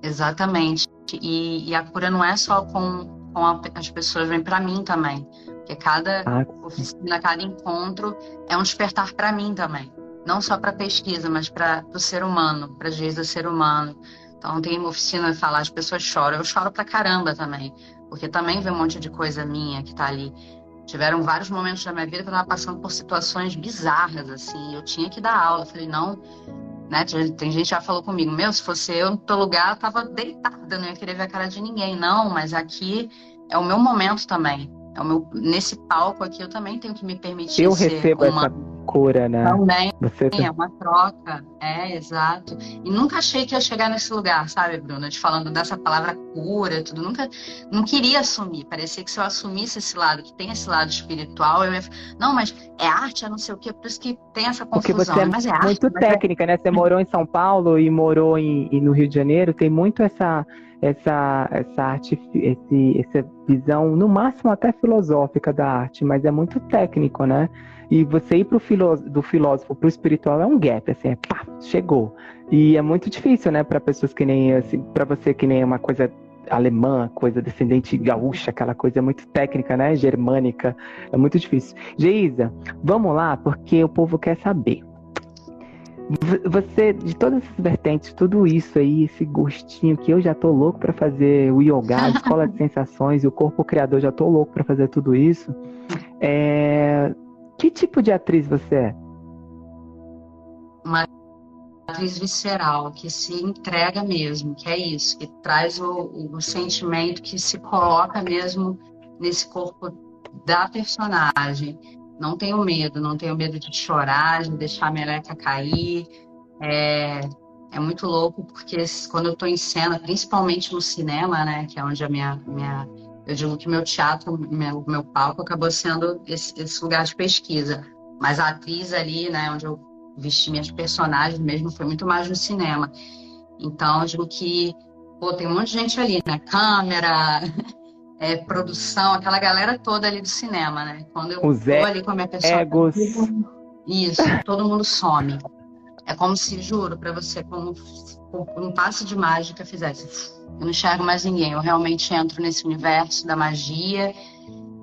Exatamente. E, e a cura não é só com, com a, as pessoas, vem para mim também. Porque cada ah, oficina, cada encontro é um despertar para mim também. Não só para pesquisa, mas para o ser humano, para a do ser humano. Então tem uma oficina de falar, as pessoas choram. Eu choro pra caramba também, porque também vem um monte de coisa minha que tá ali. Tiveram vários momentos da minha vida que eu tava passando por situações bizarras, assim. Eu tinha que dar aula. Eu falei, não, né? Tem gente que já falou comigo, meu, se fosse eu no teu lugar, eu tava deitada, não ia querer ver a cara de ninguém. Não, mas aqui é o meu momento também. É o meu, nesse palco aqui eu também tenho que me permitir eu recebo uma... essa cura, né? Também, Você... é uma troca, é, exato. E nunca achei que ia chegar nesse lugar, sabe, Bruna? Te falando dessa palavra cura, tudo. Nunca, não queria assumir. Parecia que se eu assumisse esse lado, que tem esse lado espiritual, eu ia... Não, mas é arte, é não sei o quê, por isso que tem essa confusão. Porque você é mas é muito arte, técnica, é... né? Você morou em São Paulo e morou em, e no Rio de Janeiro, tem muito essa essa, essa arte, esse, essa visão, no máximo até filosófica da arte, mas é muito técnico, né? E você ir pro filó do filósofo para o espiritual é um gap, assim, é pá, chegou. E é muito difícil, né, para pessoas que nem, assim, para você que nem é uma coisa alemã, coisa descendente gaúcha, aquela coisa muito técnica, né, germânica, é muito difícil. Geisa, vamos lá, porque o povo quer saber. Você, de todas essas vertentes, tudo isso aí, esse gostinho que eu já tô louco para fazer o yoga, a escola de sensações e o corpo criador, já tô louco para fazer tudo isso. É... Que tipo de atriz você é? Uma atriz visceral, que se entrega mesmo, que é isso, que traz o, o sentimento, que se coloca mesmo nesse corpo da personagem não tenho medo, não tenho medo de chorar, de deixar a meleca cair. É, é muito louco, porque quando eu estou em cena, principalmente no cinema, né, que é onde a minha. minha eu digo que meu teatro, meu, meu palco acabou sendo esse, esse lugar de pesquisa. Mas a atriz ali, né, onde eu vesti minhas personagens mesmo, foi muito mais no cinema. Então, eu digo que, pô, tem um monte de gente ali, né? Câmera, é, produção, aquela galera toda ali do cinema, né? Quando eu Os tô ali com a minha pessoa. Egos. Isso, todo mundo some. É como se, juro para você, como um passe de mágica fizesse. Eu não enxergo mais ninguém. Eu realmente entro nesse universo da magia,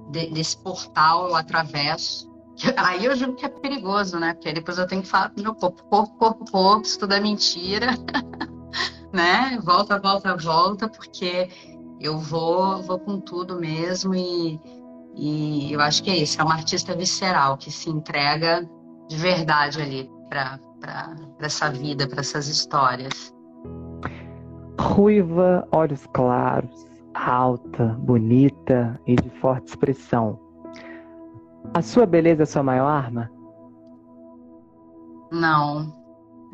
de, desse portal, eu atravesso. Aí eu digo que é perigoso, né? Porque depois eu tenho que falar pro meu corpo, corpo, corpo, corpo, isso tudo é mentira. né? Volta, volta, volta, porque eu vou, vou com tudo mesmo e, e eu acho que é isso, é uma artista visceral que se entrega de verdade ali para essa vida, para essas histórias. Ruiva, olhos claros, alta, bonita e de forte expressão. A sua beleza é sua maior arma? Não.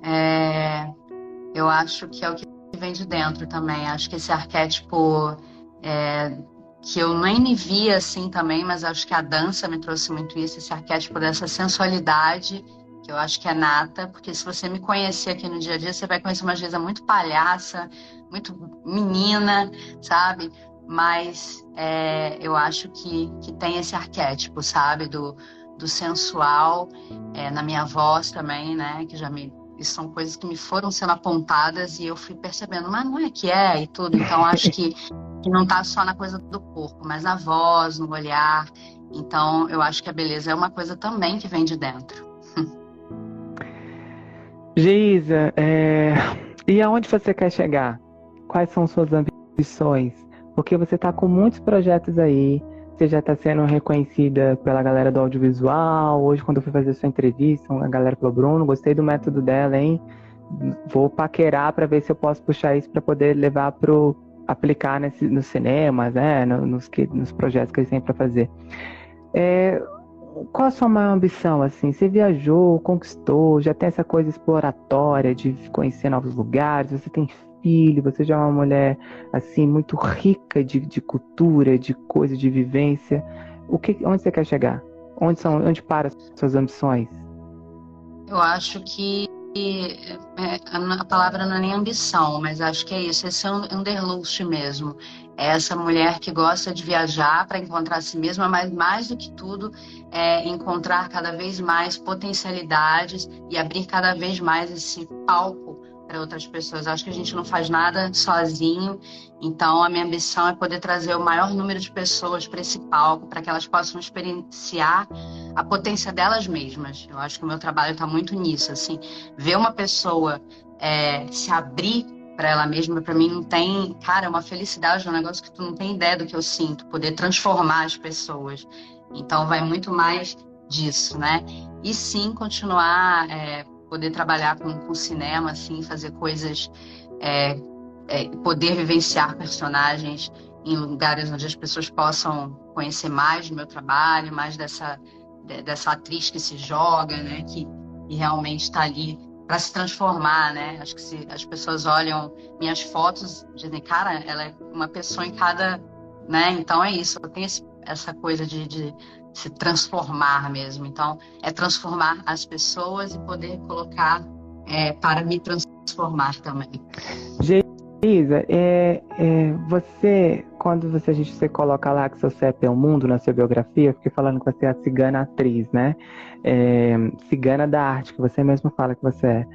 É... Eu acho que é o que vem de dentro também. Acho que esse arquétipo é... que eu nem me via assim também, mas acho que a dança me trouxe muito isso, esse arquétipo dessa sensualidade que eu acho que é nata, porque se você me conhecer aqui no dia a dia, você vai conhecer uma Geisa muito palhaça, muito menina, sabe? Mas é, eu acho que, que tem esse arquétipo, sabe? Do, do sensual, é, na minha voz também, né? Que já me. São coisas que me foram sendo apontadas e eu fui percebendo, mas não é que é e tudo. Então acho que, que não tá só na coisa do corpo, mas na voz, no olhar. Então eu acho que a beleza é uma coisa também que vem de dentro. Geisa, é... e aonde você quer chegar? Quais são suas ambições? Porque você está com muitos projetos aí, você já está sendo reconhecida pela galera do audiovisual. Hoje, quando eu fui fazer sua entrevista, a galera falou: Bruno, gostei do método dela, hein? Vou paquerar para ver se eu posso puxar isso para poder levar para aplicar nesse, nos cinemas, né? Nos, nos projetos que eles têm para fazer. É, qual a sua maior ambição, assim? Você viajou, conquistou, já tem essa coisa exploratória de conhecer novos lugares, você tem filho, você já é uma mulher, assim, muito rica de, de cultura, de coisa, de vivência. O que, onde você quer chegar? Onde são, onde para as suas ambições? Eu acho que é, a palavra não é nem ambição, mas acho que é isso, esse é um underlust mesmo. É essa mulher que gosta de viajar para encontrar a si mesma, mas mais do que tudo, é encontrar cada vez mais potencialidades e abrir cada vez mais esse palco para outras pessoas. Acho que a gente não faz nada sozinho, então a minha ambição é poder trazer o maior número de pessoas para esse palco, para que elas possam experienciar a potência delas mesmas. Eu acho que o meu trabalho está muito nisso, assim, ver uma pessoa é, se abrir para ela mesma, para mim não tem, cara, é uma felicidade, é um negócio que tu não tem ideia do que eu sinto, poder transformar as pessoas. Então vai muito mais disso, né? E sim continuar, é, poder trabalhar com, com cinema, assim, fazer coisas, é, é, poder vivenciar personagens em lugares onde as pessoas possam conhecer mais do meu trabalho, mais dessa dessa atriz que se joga, né? Que, que realmente está ali para se transformar, né? Acho que se as pessoas olham minhas fotos, dizem, cara, ela é uma pessoa em cada, né? Então é isso. Tenho esse, essa coisa de, de, se transformar mesmo. Então é transformar as pessoas e poder colocar é, para me transformar também. Isa, é, é, você, quando você, a gente você coloca lá que seu CEP é o mundo na sua biografia, eu fiquei falando que você é a cigana atriz, né? É, cigana da arte, que você mesmo fala que você é.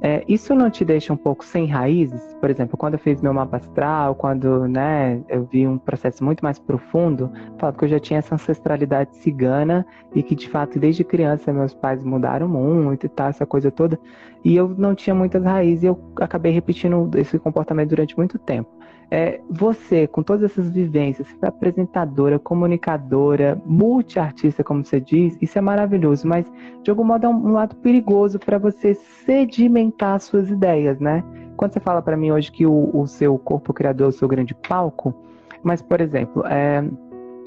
É, isso não te deixa um pouco sem raízes? Por exemplo, quando eu fiz meu mapa astral, quando né, eu vi um processo muito mais profundo, falo que eu já tinha essa ancestralidade cigana e que, de fato, desde criança meus pais mudaram muito e tal, essa coisa toda. E eu não tinha muitas raízes e eu acabei repetindo esse comportamento durante muito tempo. É, você, com todas essas vivências, você foi apresentadora, comunicadora, multiartista, como você diz, isso é maravilhoso, mas de algum modo é um, um lado perigoso para você sedimentar suas ideias, né? Quando você fala para mim hoje que o, o, seu corpo criador é o seu grande palco, mas, por exemplo, é,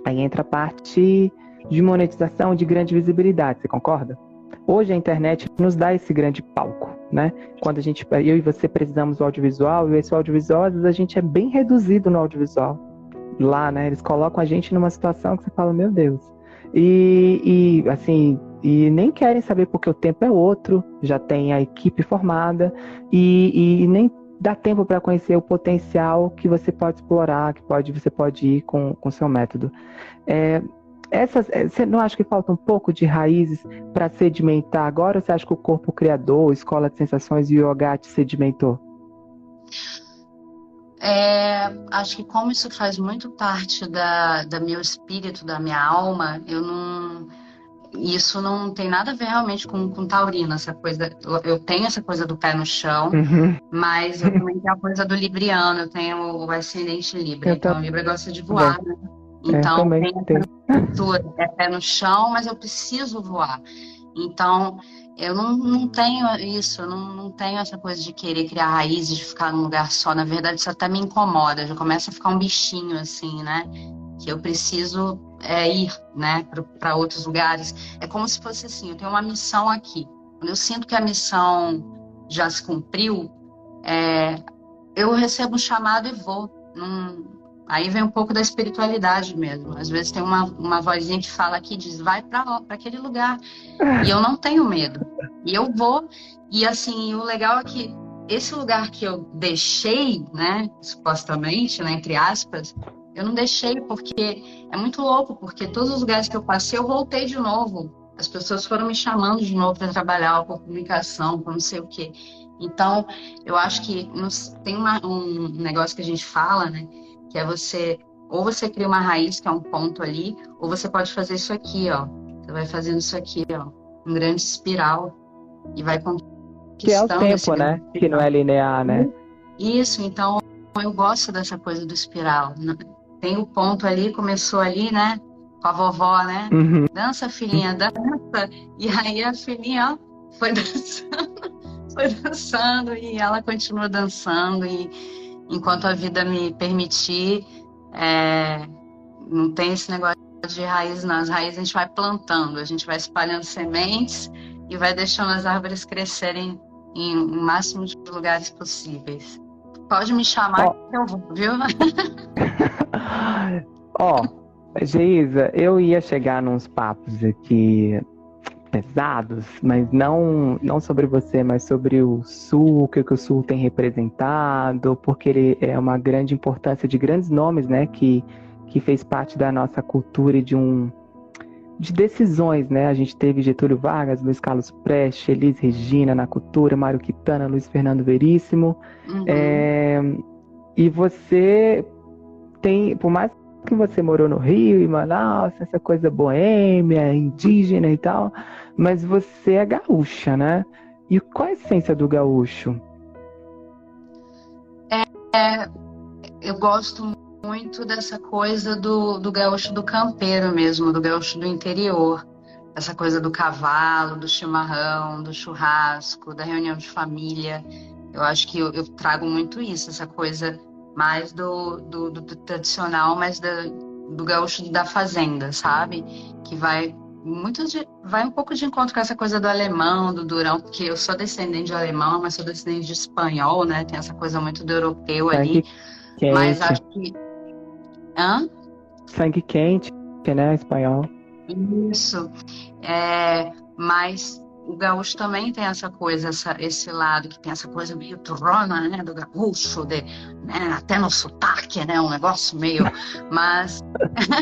aí entra a parte de monetização de grande visibilidade, você concorda? Hoje a internet nos dá esse grande palco né? Quando a gente, eu e você precisamos do audiovisual, e esse audiovisual, às vezes a gente é bem reduzido no audiovisual. Lá, né? Eles colocam a gente numa situação que você fala, meu Deus. E, e assim, e nem querem saber porque o tempo é outro, já tem a equipe formada e, e nem dá tempo para conhecer o potencial que você pode explorar, que pode, você pode ir com o seu método. É, essas, eh, você não acha que falta um pouco de raízes para sedimentar agora? Ou você acha que o corpo criador, escola de sensações e o yoga te sedimentou? É, acho que como isso faz muito parte da, da meu espírito, da minha alma, eu não isso não tem nada a ver realmente com, com taurina, essa coisa. Eu tenho essa coisa do pé no chão, uhum. mas eu também tenho a coisa do libriano, eu tenho o ascendente Libra. Então, o Libra gosta de voar, né? É, então, é, tem essa cultura, é pé no chão, mas eu preciso voar. Então, eu não, não tenho isso, eu não, não tenho essa coisa de querer criar raízes, de ficar num lugar só. Na verdade, isso até me incomoda, já começa a ficar um bichinho assim, né? Que eu preciso é, ir, né, para outros lugares. É como se fosse assim: eu tenho uma missão aqui. Quando eu sinto que a missão já se cumpriu, é, eu recebo um chamado e vou. Não, Aí vem um pouco da espiritualidade mesmo. Às vezes tem uma, uma vozinha que fala aqui, diz, vai para aquele lugar. E eu não tenho medo. E eu vou. E assim, o legal é que esse lugar que eu deixei, né, supostamente, né, entre aspas, eu não deixei porque é muito louco, porque todos os lugares que eu passei, eu voltei de novo. As pessoas foram me chamando de novo para trabalhar com comunicação, com não sei o quê. Então, eu acho que tem uma, um negócio que a gente fala, né? Que é você ou você cria uma raiz, que é um ponto ali, ou você pode fazer isso aqui, ó. Você vai fazendo isso aqui, ó, um grande espiral e vai conquistando. Que é o tempo, né? Que não é linear, né? Isso, então eu gosto dessa coisa do espiral. Tem o ponto ali, começou ali, né? Com a vovó, né? Uhum. Dança, filhinha, dança. E aí a filhinha, ó, foi dançando, foi dançando e ela continua dançando e enquanto a vida me permitir, é, não tem esse negócio de raiz, não. As raízes a gente vai plantando, a gente vai espalhando sementes e vai deixando as árvores crescerem em o máximo de lugares possíveis. Pode me chamar oh. que eu vou, viu? Ó, oh, Geisa, eu ia chegar nos papos aqui pesados, mas não, não sobre você, mas sobre o Sul, o que, o Sul tem representado, porque ele é uma grande importância de grandes nomes, né, que, que fez parte da nossa cultura e de um de decisões, né? A gente teve Getúlio Vargas, Luiz Carlos Prestes, Elis Regina na cultura, Mário Quitana, Luiz Fernando Veríssimo. Uhum. É, e você tem, por mais que você morou no Rio e Manaus, essa coisa boêmia, indígena e tal, mas você é gaúcha, né? E qual a essência do gaúcho? É, é, eu gosto muito dessa coisa do, do gaúcho do campeiro mesmo, do gaúcho do interior. Essa coisa do cavalo, do chimarrão, do churrasco, da reunião de família. Eu acho que eu, eu trago muito isso, essa coisa mais do, do, do, do tradicional, mas da, do gaúcho da fazenda, sabe? Que vai muito de, vai um pouco de encontro com essa coisa do alemão, do durão, porque eu sou descendente de alemão, mas sou descendente de espanhol, né? Tem essa coisa muito do europeu ali. Quente. Mas acho que. Hã? Sangue quente, né? Espanhol. Isso. É, mas o gaúcho também tem essa coisa, essa, esse lado que tem essa coisa meio trona, né, do gaúcho, de, né, até no sotaque, né, um negócio meio, mas,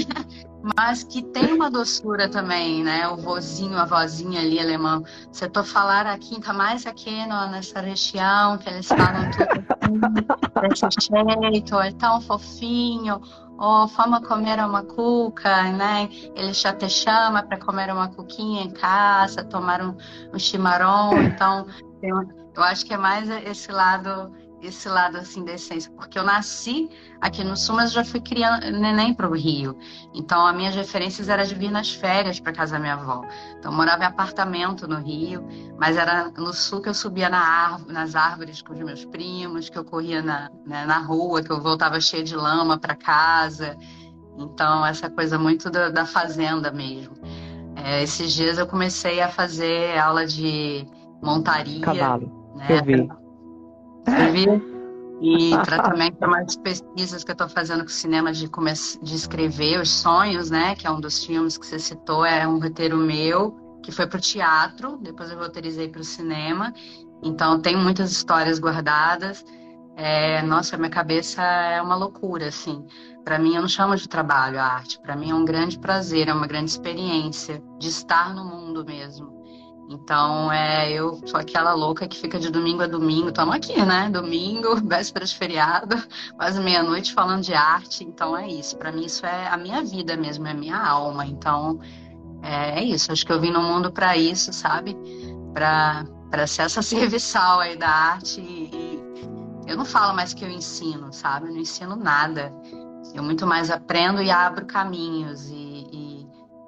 mas que tem uma doçura também, né, o vozinho, a vozinha ali alemão. Se tu falar aqui, ainda mais aqui no, nessa região, que eles falam tudo assim, desse jeito, é tão fofinho, ou vamos comer uma cuca, né? Ele já te chama para comer uma cuquinha em casa, tomar um, um chimarrão. Então, eu acho que é mais esse lado esse lado assim da essência, porque eu nasci aqui no Sul, mas já fui criando neném para o Rio. Então, as minhas referências eram de vir nas férias para casa da minha avó. Então, eu morava em apartamento no Rio, mas era no Sul que eu subia na árvore, nas árvores com os meus primos, que eu corria na, né, na rua, que eu voltava cheia de lama para casa. Então, essa coisa muito da, da fazenda mesmo. É, esses dias eu comecei a fazer aula de montaria. Cavalo. Né? Eu vi escrever. E tratamento para mais pesquisas que eu estou fazendo com o cinema de, de escrever Os Sonhos, né? Que é um dos filmes que você citou, é um roteiro meu, que foi para o teatro, depois eu roteirizei para o cinema. Então, tem muitas histórias guardadas. É, nossa, minha cabeça é uma loucura, assim. Para mim, eu não chamo de trabalho a arte. Para mim, é um grande prazer, é uma grande experiência de estar no mundo mesmo. Então, é, eu sou aquela louca que fica de domingo a domingo, estamos aqui, né? Domingo, véspera de feriado, quase meia-noite falando de arte. Então, é isso. Para mim, isso é a minha vida mesmo, é a minha alma. Então, é, é isso. Acho que eu vim no mundo para isso, sabe? Para ser essa serviçal aí da arte. E, eu não falo mais que eu ensino, sabe? Eu não ensino nada. Eu muito mais aprendo e abro caminhos e,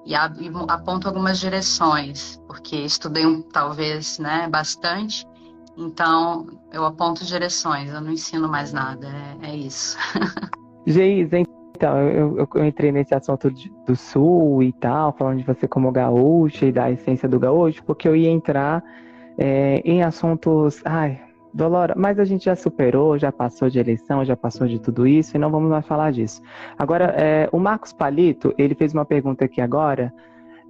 e, aponto algumas direções porque estudei um, talvez, né, bastante. Então, eu aponto direções, eu não ensino mais nada, é, é isso. Geisa, então, eu, eu, eu, entrei nesse assunto de, do Sul e tal, falando de você como gaúcha e da essência do gaúcho, porque eu ia entrar é, em assuntos. Ai, Dolora, mas a gente já superou, já passou de eleição, já passou de tudo isso e não vamos mais falar disso. Agora, é, o Marcos Palito, ele fez uma pergunta aqui agora.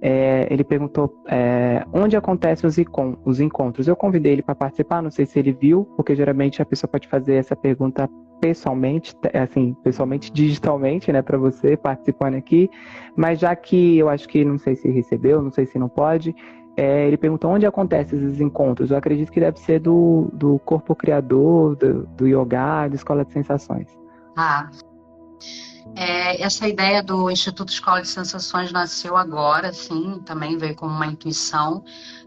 É, ele perguntou é, onde acontecem os, os, encontros. Eu convidei ele para participar, não sei se ele viu, porque geralmente a pessoa pode fazer essa pergunta pessoalmente, assim, pessoalmente, digitalmente, né, para você participando aqui. Mas já que eu acho que não sei se recebeu, não sei se não pode, é, ele perguntou onde acontecem esses encontros. Eu acredito que deve ser do, do corpo criador, do, do yoga, da escola de sensações. Ah, é, essa ideia do Instituto Escola de Sensações nasceu agora, sim, também veio como uma intuição.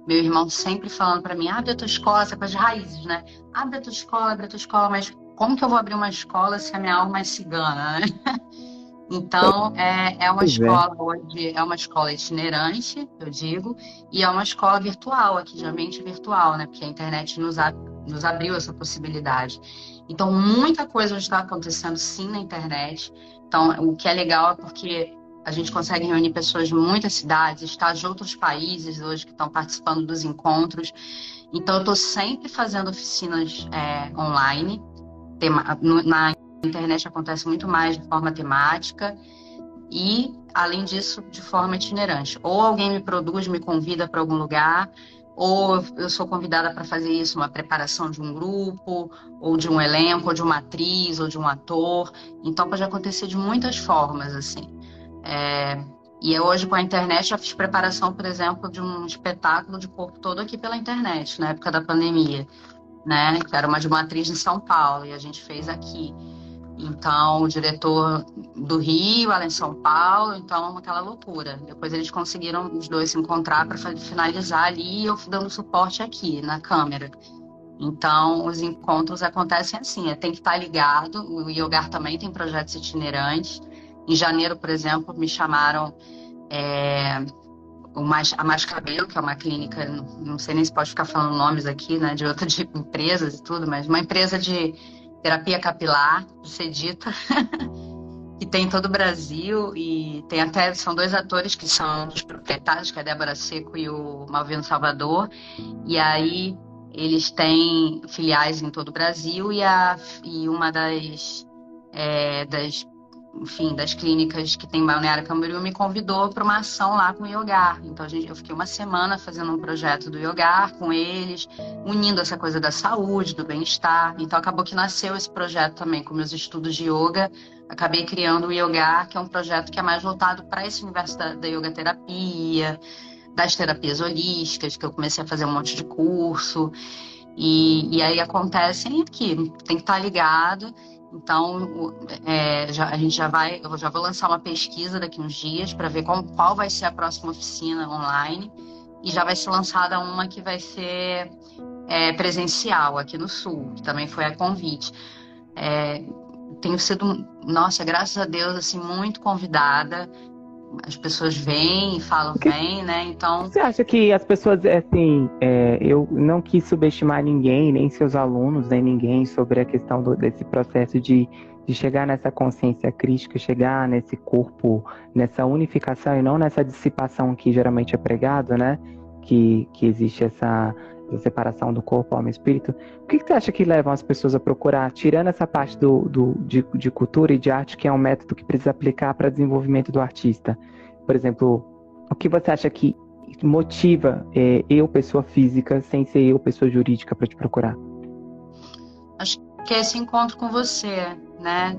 Meu irmão sempre falando para mim: abre a tua escola, essa coisa de raízes, né? Abre a tua escola, abre a tua escola, mas como que eu vou abrir uma escola se a minha alma é cigana, né? Então, é, é uma pois é. escola é. hoje, é uma escola itinerante, eu digo, e é uma escola virtual, aqui de ambiente virtual, né? Porque a internet nos, ab, nos abriu essa possibilidade. Então, muita coisa está acontecendo sim na internet. Então, o que é legal é porque a gente consegue reunir pessoas de muitas cidades, está de outros países hoje que estão participando dos encontros. Então, eu estou sempre fazendo oficinas é, online, tema, no, na internet acontece muito mais de forma temática e, além disso, de forma itinerante. Ou alguém me produz, me convida para algum lugar, ou eu sou convidada para fazer isso, uma preparação de um grupo, ou de um elenco, ou de uma atriz, ou de um ator. Então pode acontecer de muitas formas, assim. É... E hoje com a internet já fiz preparação, por exemplo, de um espetáculo de corpo todo aqui pela internet, na época da pandemia, né? Que era uma de uma atriz em São Paulo e a gente fez aqui. Então, o diretor do Rio, ela em São Paulo, então aquela loucura. Depois eles conseguiram os dois se encontrar para finalizar ali eu dando suporte aqui na câmera. Então, os encontros acontecem assim, é, tem que estar ligado. O Yogar também tem projetos itinerantes. Em janeiro, por exemplo, me chamaram é, a Mais Cabelo, que é uma clínica, não sei nem se pode ficar falando nomes aqui, né, de outras empresas e tudo, mas uma empresa de terapia capilar, sedita, que tem em todo o Brasil e tem até são dois atores que são os proprietários, que é a Débora Seco e o Malvino Salvador. E aí eles têm filiais em todo o Brasil e, a, e uma das, é, das enfim, das clínicas que tem Balneário Camboriú me convidou para uma ação lá com o Yogar. Então gente, eu fiquei uma semana fazendo um projeto do Yogar com eles, unindo essa coisa da saúde, do bem-estar. Então acabou que nasceu esse projeto também com meus estudos de yoga. Acabei criando o Yogar, que é um projeto que é mais voltado para esse universo da, da yoga terapia, das terapias holísticas, que eu comecei a fazer um monte de curso. E, e aí acontecem aqui, tem que estar ligado então, é, já, a gente já vai, eu já vou lançar uma pesquisa daqui uns dias para ver qual, qual vai ser a próxima oficina online e já vai ser lançada uma que vai ser é, presencial aqui no Sul, que também foi a convite. É, tenho sido, nossa, graças a Deus, assim, muito convidada as pessoas vêm e falam que, vem, né? Então. Você acha que as pessoas, assim, é, eu não quis subestimar ninguém, nem seus alunos, nem ninguém, sobre a questão do, desse processo de, de chegar nessa consciência crítica, chegar nesse corpo, nessa unificação e não nessa dissipação que geralmente é pregado, né? Que, que existe essa da separação do corpo, alma e espírito, o que, que você acha que levam as pessoas a procurar, tirando essa parte do, do de, de, cultura e de arte, que é um método que precisa aplicar para desenvolvimento do artista? Por exemplo, o que você acha que motiva é, eu, pessoa física, sem ser eu, pessoa jurídica, para te procurar? Acho que é esse encontro com você, né?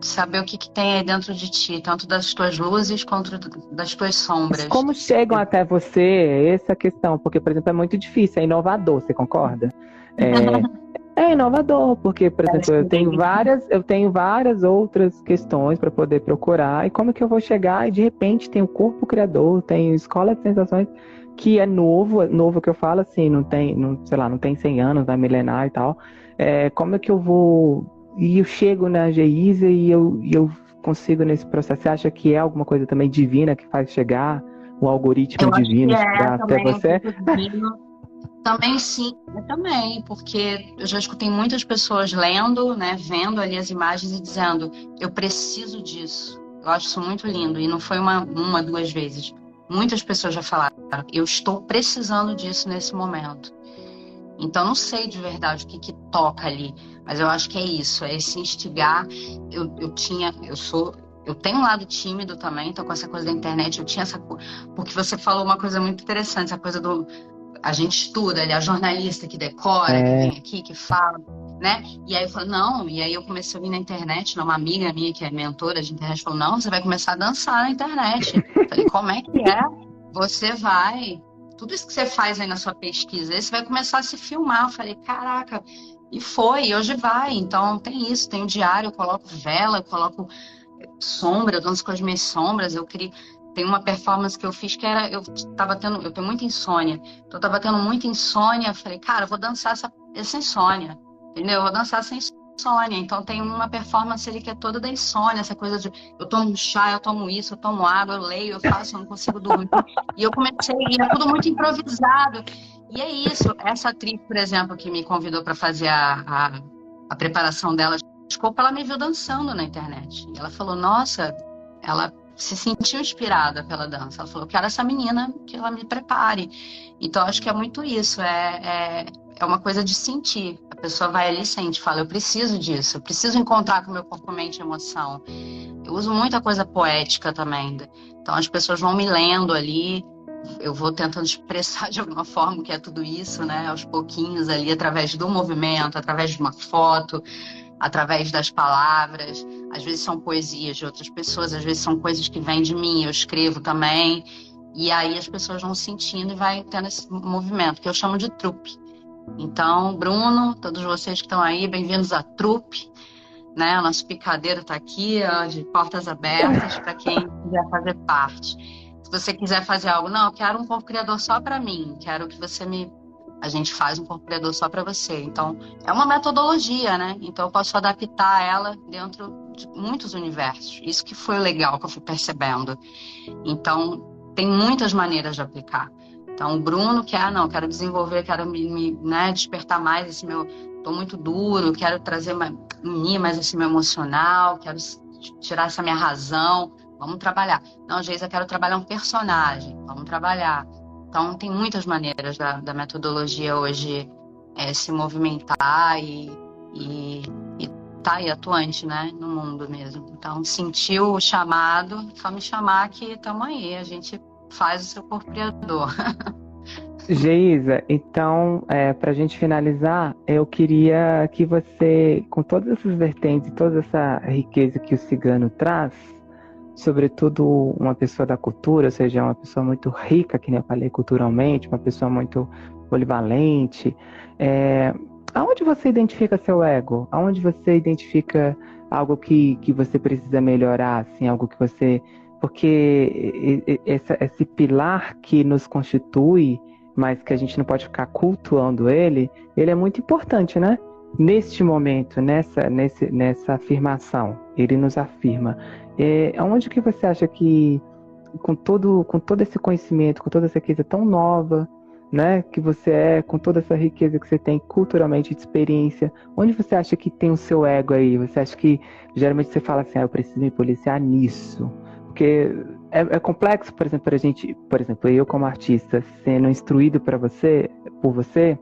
Saber o que, que tem aí dentro de ti, tanto das tuas luzes quanto das tuas sombras. Como chegam até você? Essa é questão, porque, por exemplo, é muito difícil, é inovador, você concorda? É, é inovador, porque, por exemplo, eu tenho várias, eu tenho várias outras questões para poder procurar, e como é que eu vou chegar e de repente tem o corpo criador, tem escola de sensações que é novo, novo que eu falo assim, não tem, não, sei lá, não tem 100 anos, não é milenar e tal. É, como é que eu vou e eu chego na Geisa e eu, eu consigo nesse processo. Você acha que é alguma coisa também divina que faz chegar? o algoritmo eu divino é, até você? Também sim, também, porque eu já escutei muitas pessoas lendo, né, vendo ali as imagens e dizendo, eu preciso disso. Eu acho isso muito lindo. E não foi uma, uma duas vezes. Muitas pessoas já falaram, eu estou precisando disso nesse momento. Então, não sei de verdade o que, que toca ali, mas eu acho que é isso, é esse instigar. Eu, eu tinha, eu sou, eu tenho um lado tímido também, então com essa coisa da internet, eu tinha essa. Porque você falou uma coisa muito interessante, essa coisa do. A gente estuda, ele é a jornalista que decora, é. que vem aqui, que fala, né? E aí eu falei, não, e aí eu comecei a ouvir na internet, uma amiga minha que é mentora de internet falou, não, você vai começar a dançar na internet. Eu falei, como é que é? Você vai tudo isso que você faz aí na sua pesquisa, aí você vai começar a se filmar. Eu falei, caraca, e foi, hoje vai. Então tem isso, tem o diário, eu coloco vela, eu coloco sombra, eu danço com as minhas sombras, eu queria. Tem uma performance que eu fiz que era. Eu tava tendo. Eu tenho muita insônia. Então eu tava tendo muita insônia. Eu falei, cara, eu vou dançar essa, essa insônia. Entendeu? Eu vou dançar essa insônia insônia. Então tem uma performance ali que é toda da insônia, essa coisa de eu tomo chá, eu tomo isso, eu tomo água, eu leio, eu faço, eu não consigo dormir. E eu comecei, e é tudo muito improvisado. E é isso. Essa atriz, por exemplo, que me convidou para fazer a, a, a, preparação dela de desculpa, ela me viu dançando na internet. E ela falou, nossa, ela se sentiu inspirada pela dança. Ela falou, quero essa menina que ela me prepare. Então, acho que é muito isso. É, é, é uma coisa de sentir. A pessoa vai ali e sente, fala, eu preciso disso, eu preciso encontrar com o meu corpo, mente e emoção. Eu uso muita coisa poética também. Então as pessoas vão me lendo ali, eu vou tentando expressar de alguma forma o que é tudo isso, né? Aos pouquinhos ali, através do movimento, através de uma foto, através das palavras. Às vezes são poesias de outras pessoas, às vezes são coisas que vêm de mim, eu escrevo também. E aí as pessoas vão sentindo e vai tendo esse movimento, que eu chamo de trupe. Então, Bruno, todos vocês que estão aí, bem-vindos à trupe. Né? O nosso picadeiro está aqui, ó, de portas abertas para quem quiser fazer parte. Se você quiser fazer algo, não, eu quero um corpo criador só para mim, quero que você me. A gente faz um corpo criador só para você. Então, é uma metodologia, né? Então, eu posso adaptar ela dentro de muitos universos. Isso que foi legal que eu fui percebendo. Então, tem muitas maneiras de aplicar. Então, o Bruno quer, ah, não, quero desenvolver, quero me, me né, despertar mais esse meu. Estou muito duro, quero trazer, mais, unir mais esse meu emocional, quero tirar essa minha razão. Vamos trabalhar. Não, Geisa, quero trabalhar um personagem. Vamos trabalhar. Então, tem muitas maneiras da, da metodologia hoje é, se movimentar e, e, e tá aí atuante, né, no mundo mesmo. Então, sentiu o chamado, só me chamar que estamos aí. A gente faz o seu corpo criador. Geisa, então, é, para a gente finalizar, eu queria que você, com todas essas vertentes, toda essa riqueza que o cigano traz, sobretudo uma pessoa da cultura, ou seja, uma pessoa muito rica, que nem eu falei, culturalmente, uma pessoa muito polivalente, é, aonde você identifica seu ego? Aonde você identifica algo que, que você precisa melhorar, assim, algo que você porque esse pilar que nos constitui, mas que a gente não pode ficar cultuando ele, ele é muito importante, né? Neste momento, nessa, nesse, nessa afirmação, ele nos afirma. É, onde que você acha que, com todo, com todo esse conhecimento, com toda essa riqueza tão nova, né, que você é, com toda essa riqueza que você tem culturalmente de experiência, onde você acha que tem o seu ego aí? Você acha que geralmente você fala assim, ah, eu preciso me policiar nisso? Porque é, é complexo, por exemplo, a gente, por exemplo, eu como artista sendo instruído para você, por você,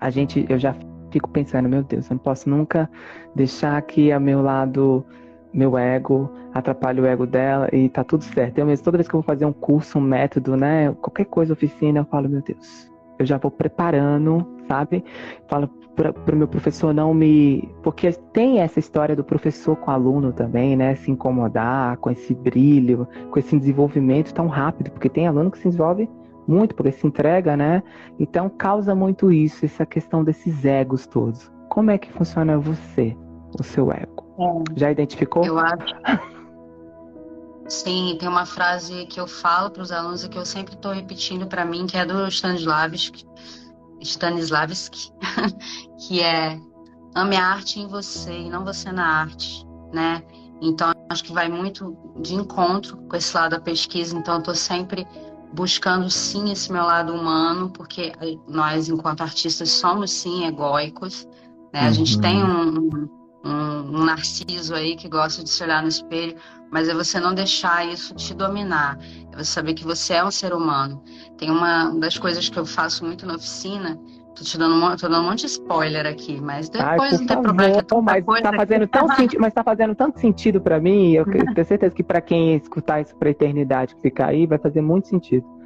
a gente, eu já fico pensando, meu Deus, eu não posso nunca deixar que a meu lado, meu ego, atrapalhe o ego dela e tá tudo certo. Eu mesmo, toda vez que eu vou fazer um curso, um método, né, qualquer coisa, oficina, eu falo, meu Deus, eu já vou preparando, sabe? Falo para o meu professor não me. Porque tem essa história do professor com o aluno também, né? Se incomodar com esse brilho, com esse desenvolvimento tão rápido, porque tem aluno que se desenvolve muito, porque se entrega, né? Então causa muito isso, essa questão desses egos todos. Como é que funciona você, o seu ego? É. Já identificou? Eu acho. Sim, tem uma frase que eu falo para os alunos e que eu sempre estou repetindo para mim, que é do Stanislavski, Stanislavski, que é ame a arte em você e não você na arte, né? Então acho que vai muito de encontro com esse lado da pesquisa. Então eu estou sempre buscando sim esse meu lado humano, porque nós, enquanto artistas, somos sim egóicos. Né? A uhum. gente tem um, um, um, narciso aí que gosta de se olhar no espelho, mas é você não deixar isso te dominar. É você saber que você é um ser humano. Tem uma das coisas que eu faço muito na oficina. Tô te dando, um, tô dando um monte de spoiler aqui, mas depois Ai, não tem favor, problema. Que é mas está fazendo tão sentido, mas tá fazendo tanto sentido para mim. Eu tenho certeza que para quem escutar isso para eternidade que ficar aí, vai fazer muito sentido.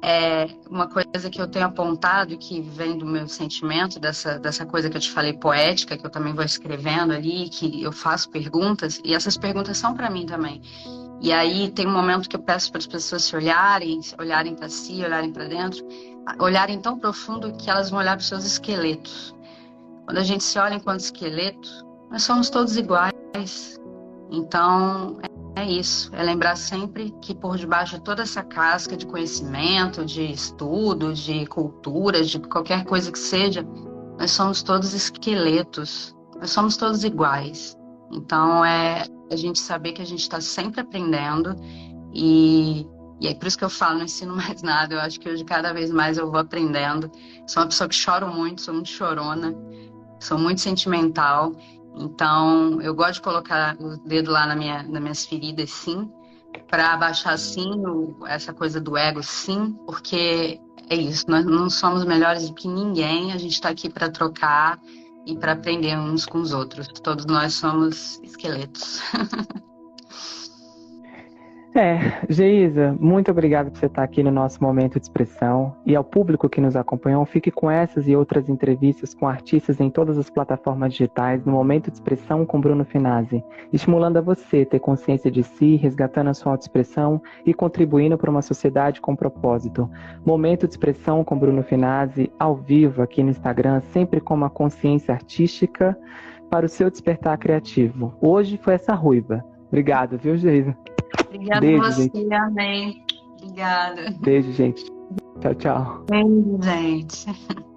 É uma coisa que eu tenho apontado que vem do meu sentimento, dessa, dessa coisa que eu te falei poética, que eu também vou escrevendo ali, que eu faço perguntas, e essas perguntas são para mim também. E aí tem um momento que eu peço para as pessoas se olharem, olharem para si, olharem para dentro, olharem tão profundo que elas vão olhar para os seus esqueletos. Quando a gente se olha enquanto esqueleto, nós somos todos iguais. Então, é isso, é lembrar sempre que por debaixo de toda essa casca de conhecimento, de estudo, de cultura, de qualquer coisa que seja, nós somos todos esqueletos, nós somos todos iguais. Então é a gente saber que a gente está sempre aprendendo e, e é por isso que eu falo, não ensino mais nada, eu acho que hoje cada vez mais eu vou aprendendo. Sou uma pessoa que choro muito, sou muito chorona, sou muito sentimental então, eu gosto de colocar o dedo lá na minha, nas minhas feridas, sim, para abaixar, sim, o, essa coisa do ego, sim, porque é isso, nós não somos melhores do que ninguém, a gente está aqui para trocar e para aprender uns com os outros. Todos nós somos esqueletos. É, Geisa, muito obrigado por você estar aqui no nosso momento de expressão. E ao público que nos acompanhou, fique com essas e outras entrevistas com artistas em todas as plataformas digitais no Momento de Expressão com Bruno Finazzi, estimulando a você ter consciência de si, resgatando a sua autoexpressão e contribuindo para uma sociedade com propósito. Momento de Expressão com Bruno Finazzi, ao vivo aqui no Instagram, sempre com uma consciência artística para o seu despertar criativo. Hoje foi essa ruiva. Obrigado, viu, Geisa? Obrigada Beijo, a você, gente. amém. Obrigada. Beijo, gente. Tchau, tchau. Beijo, gente.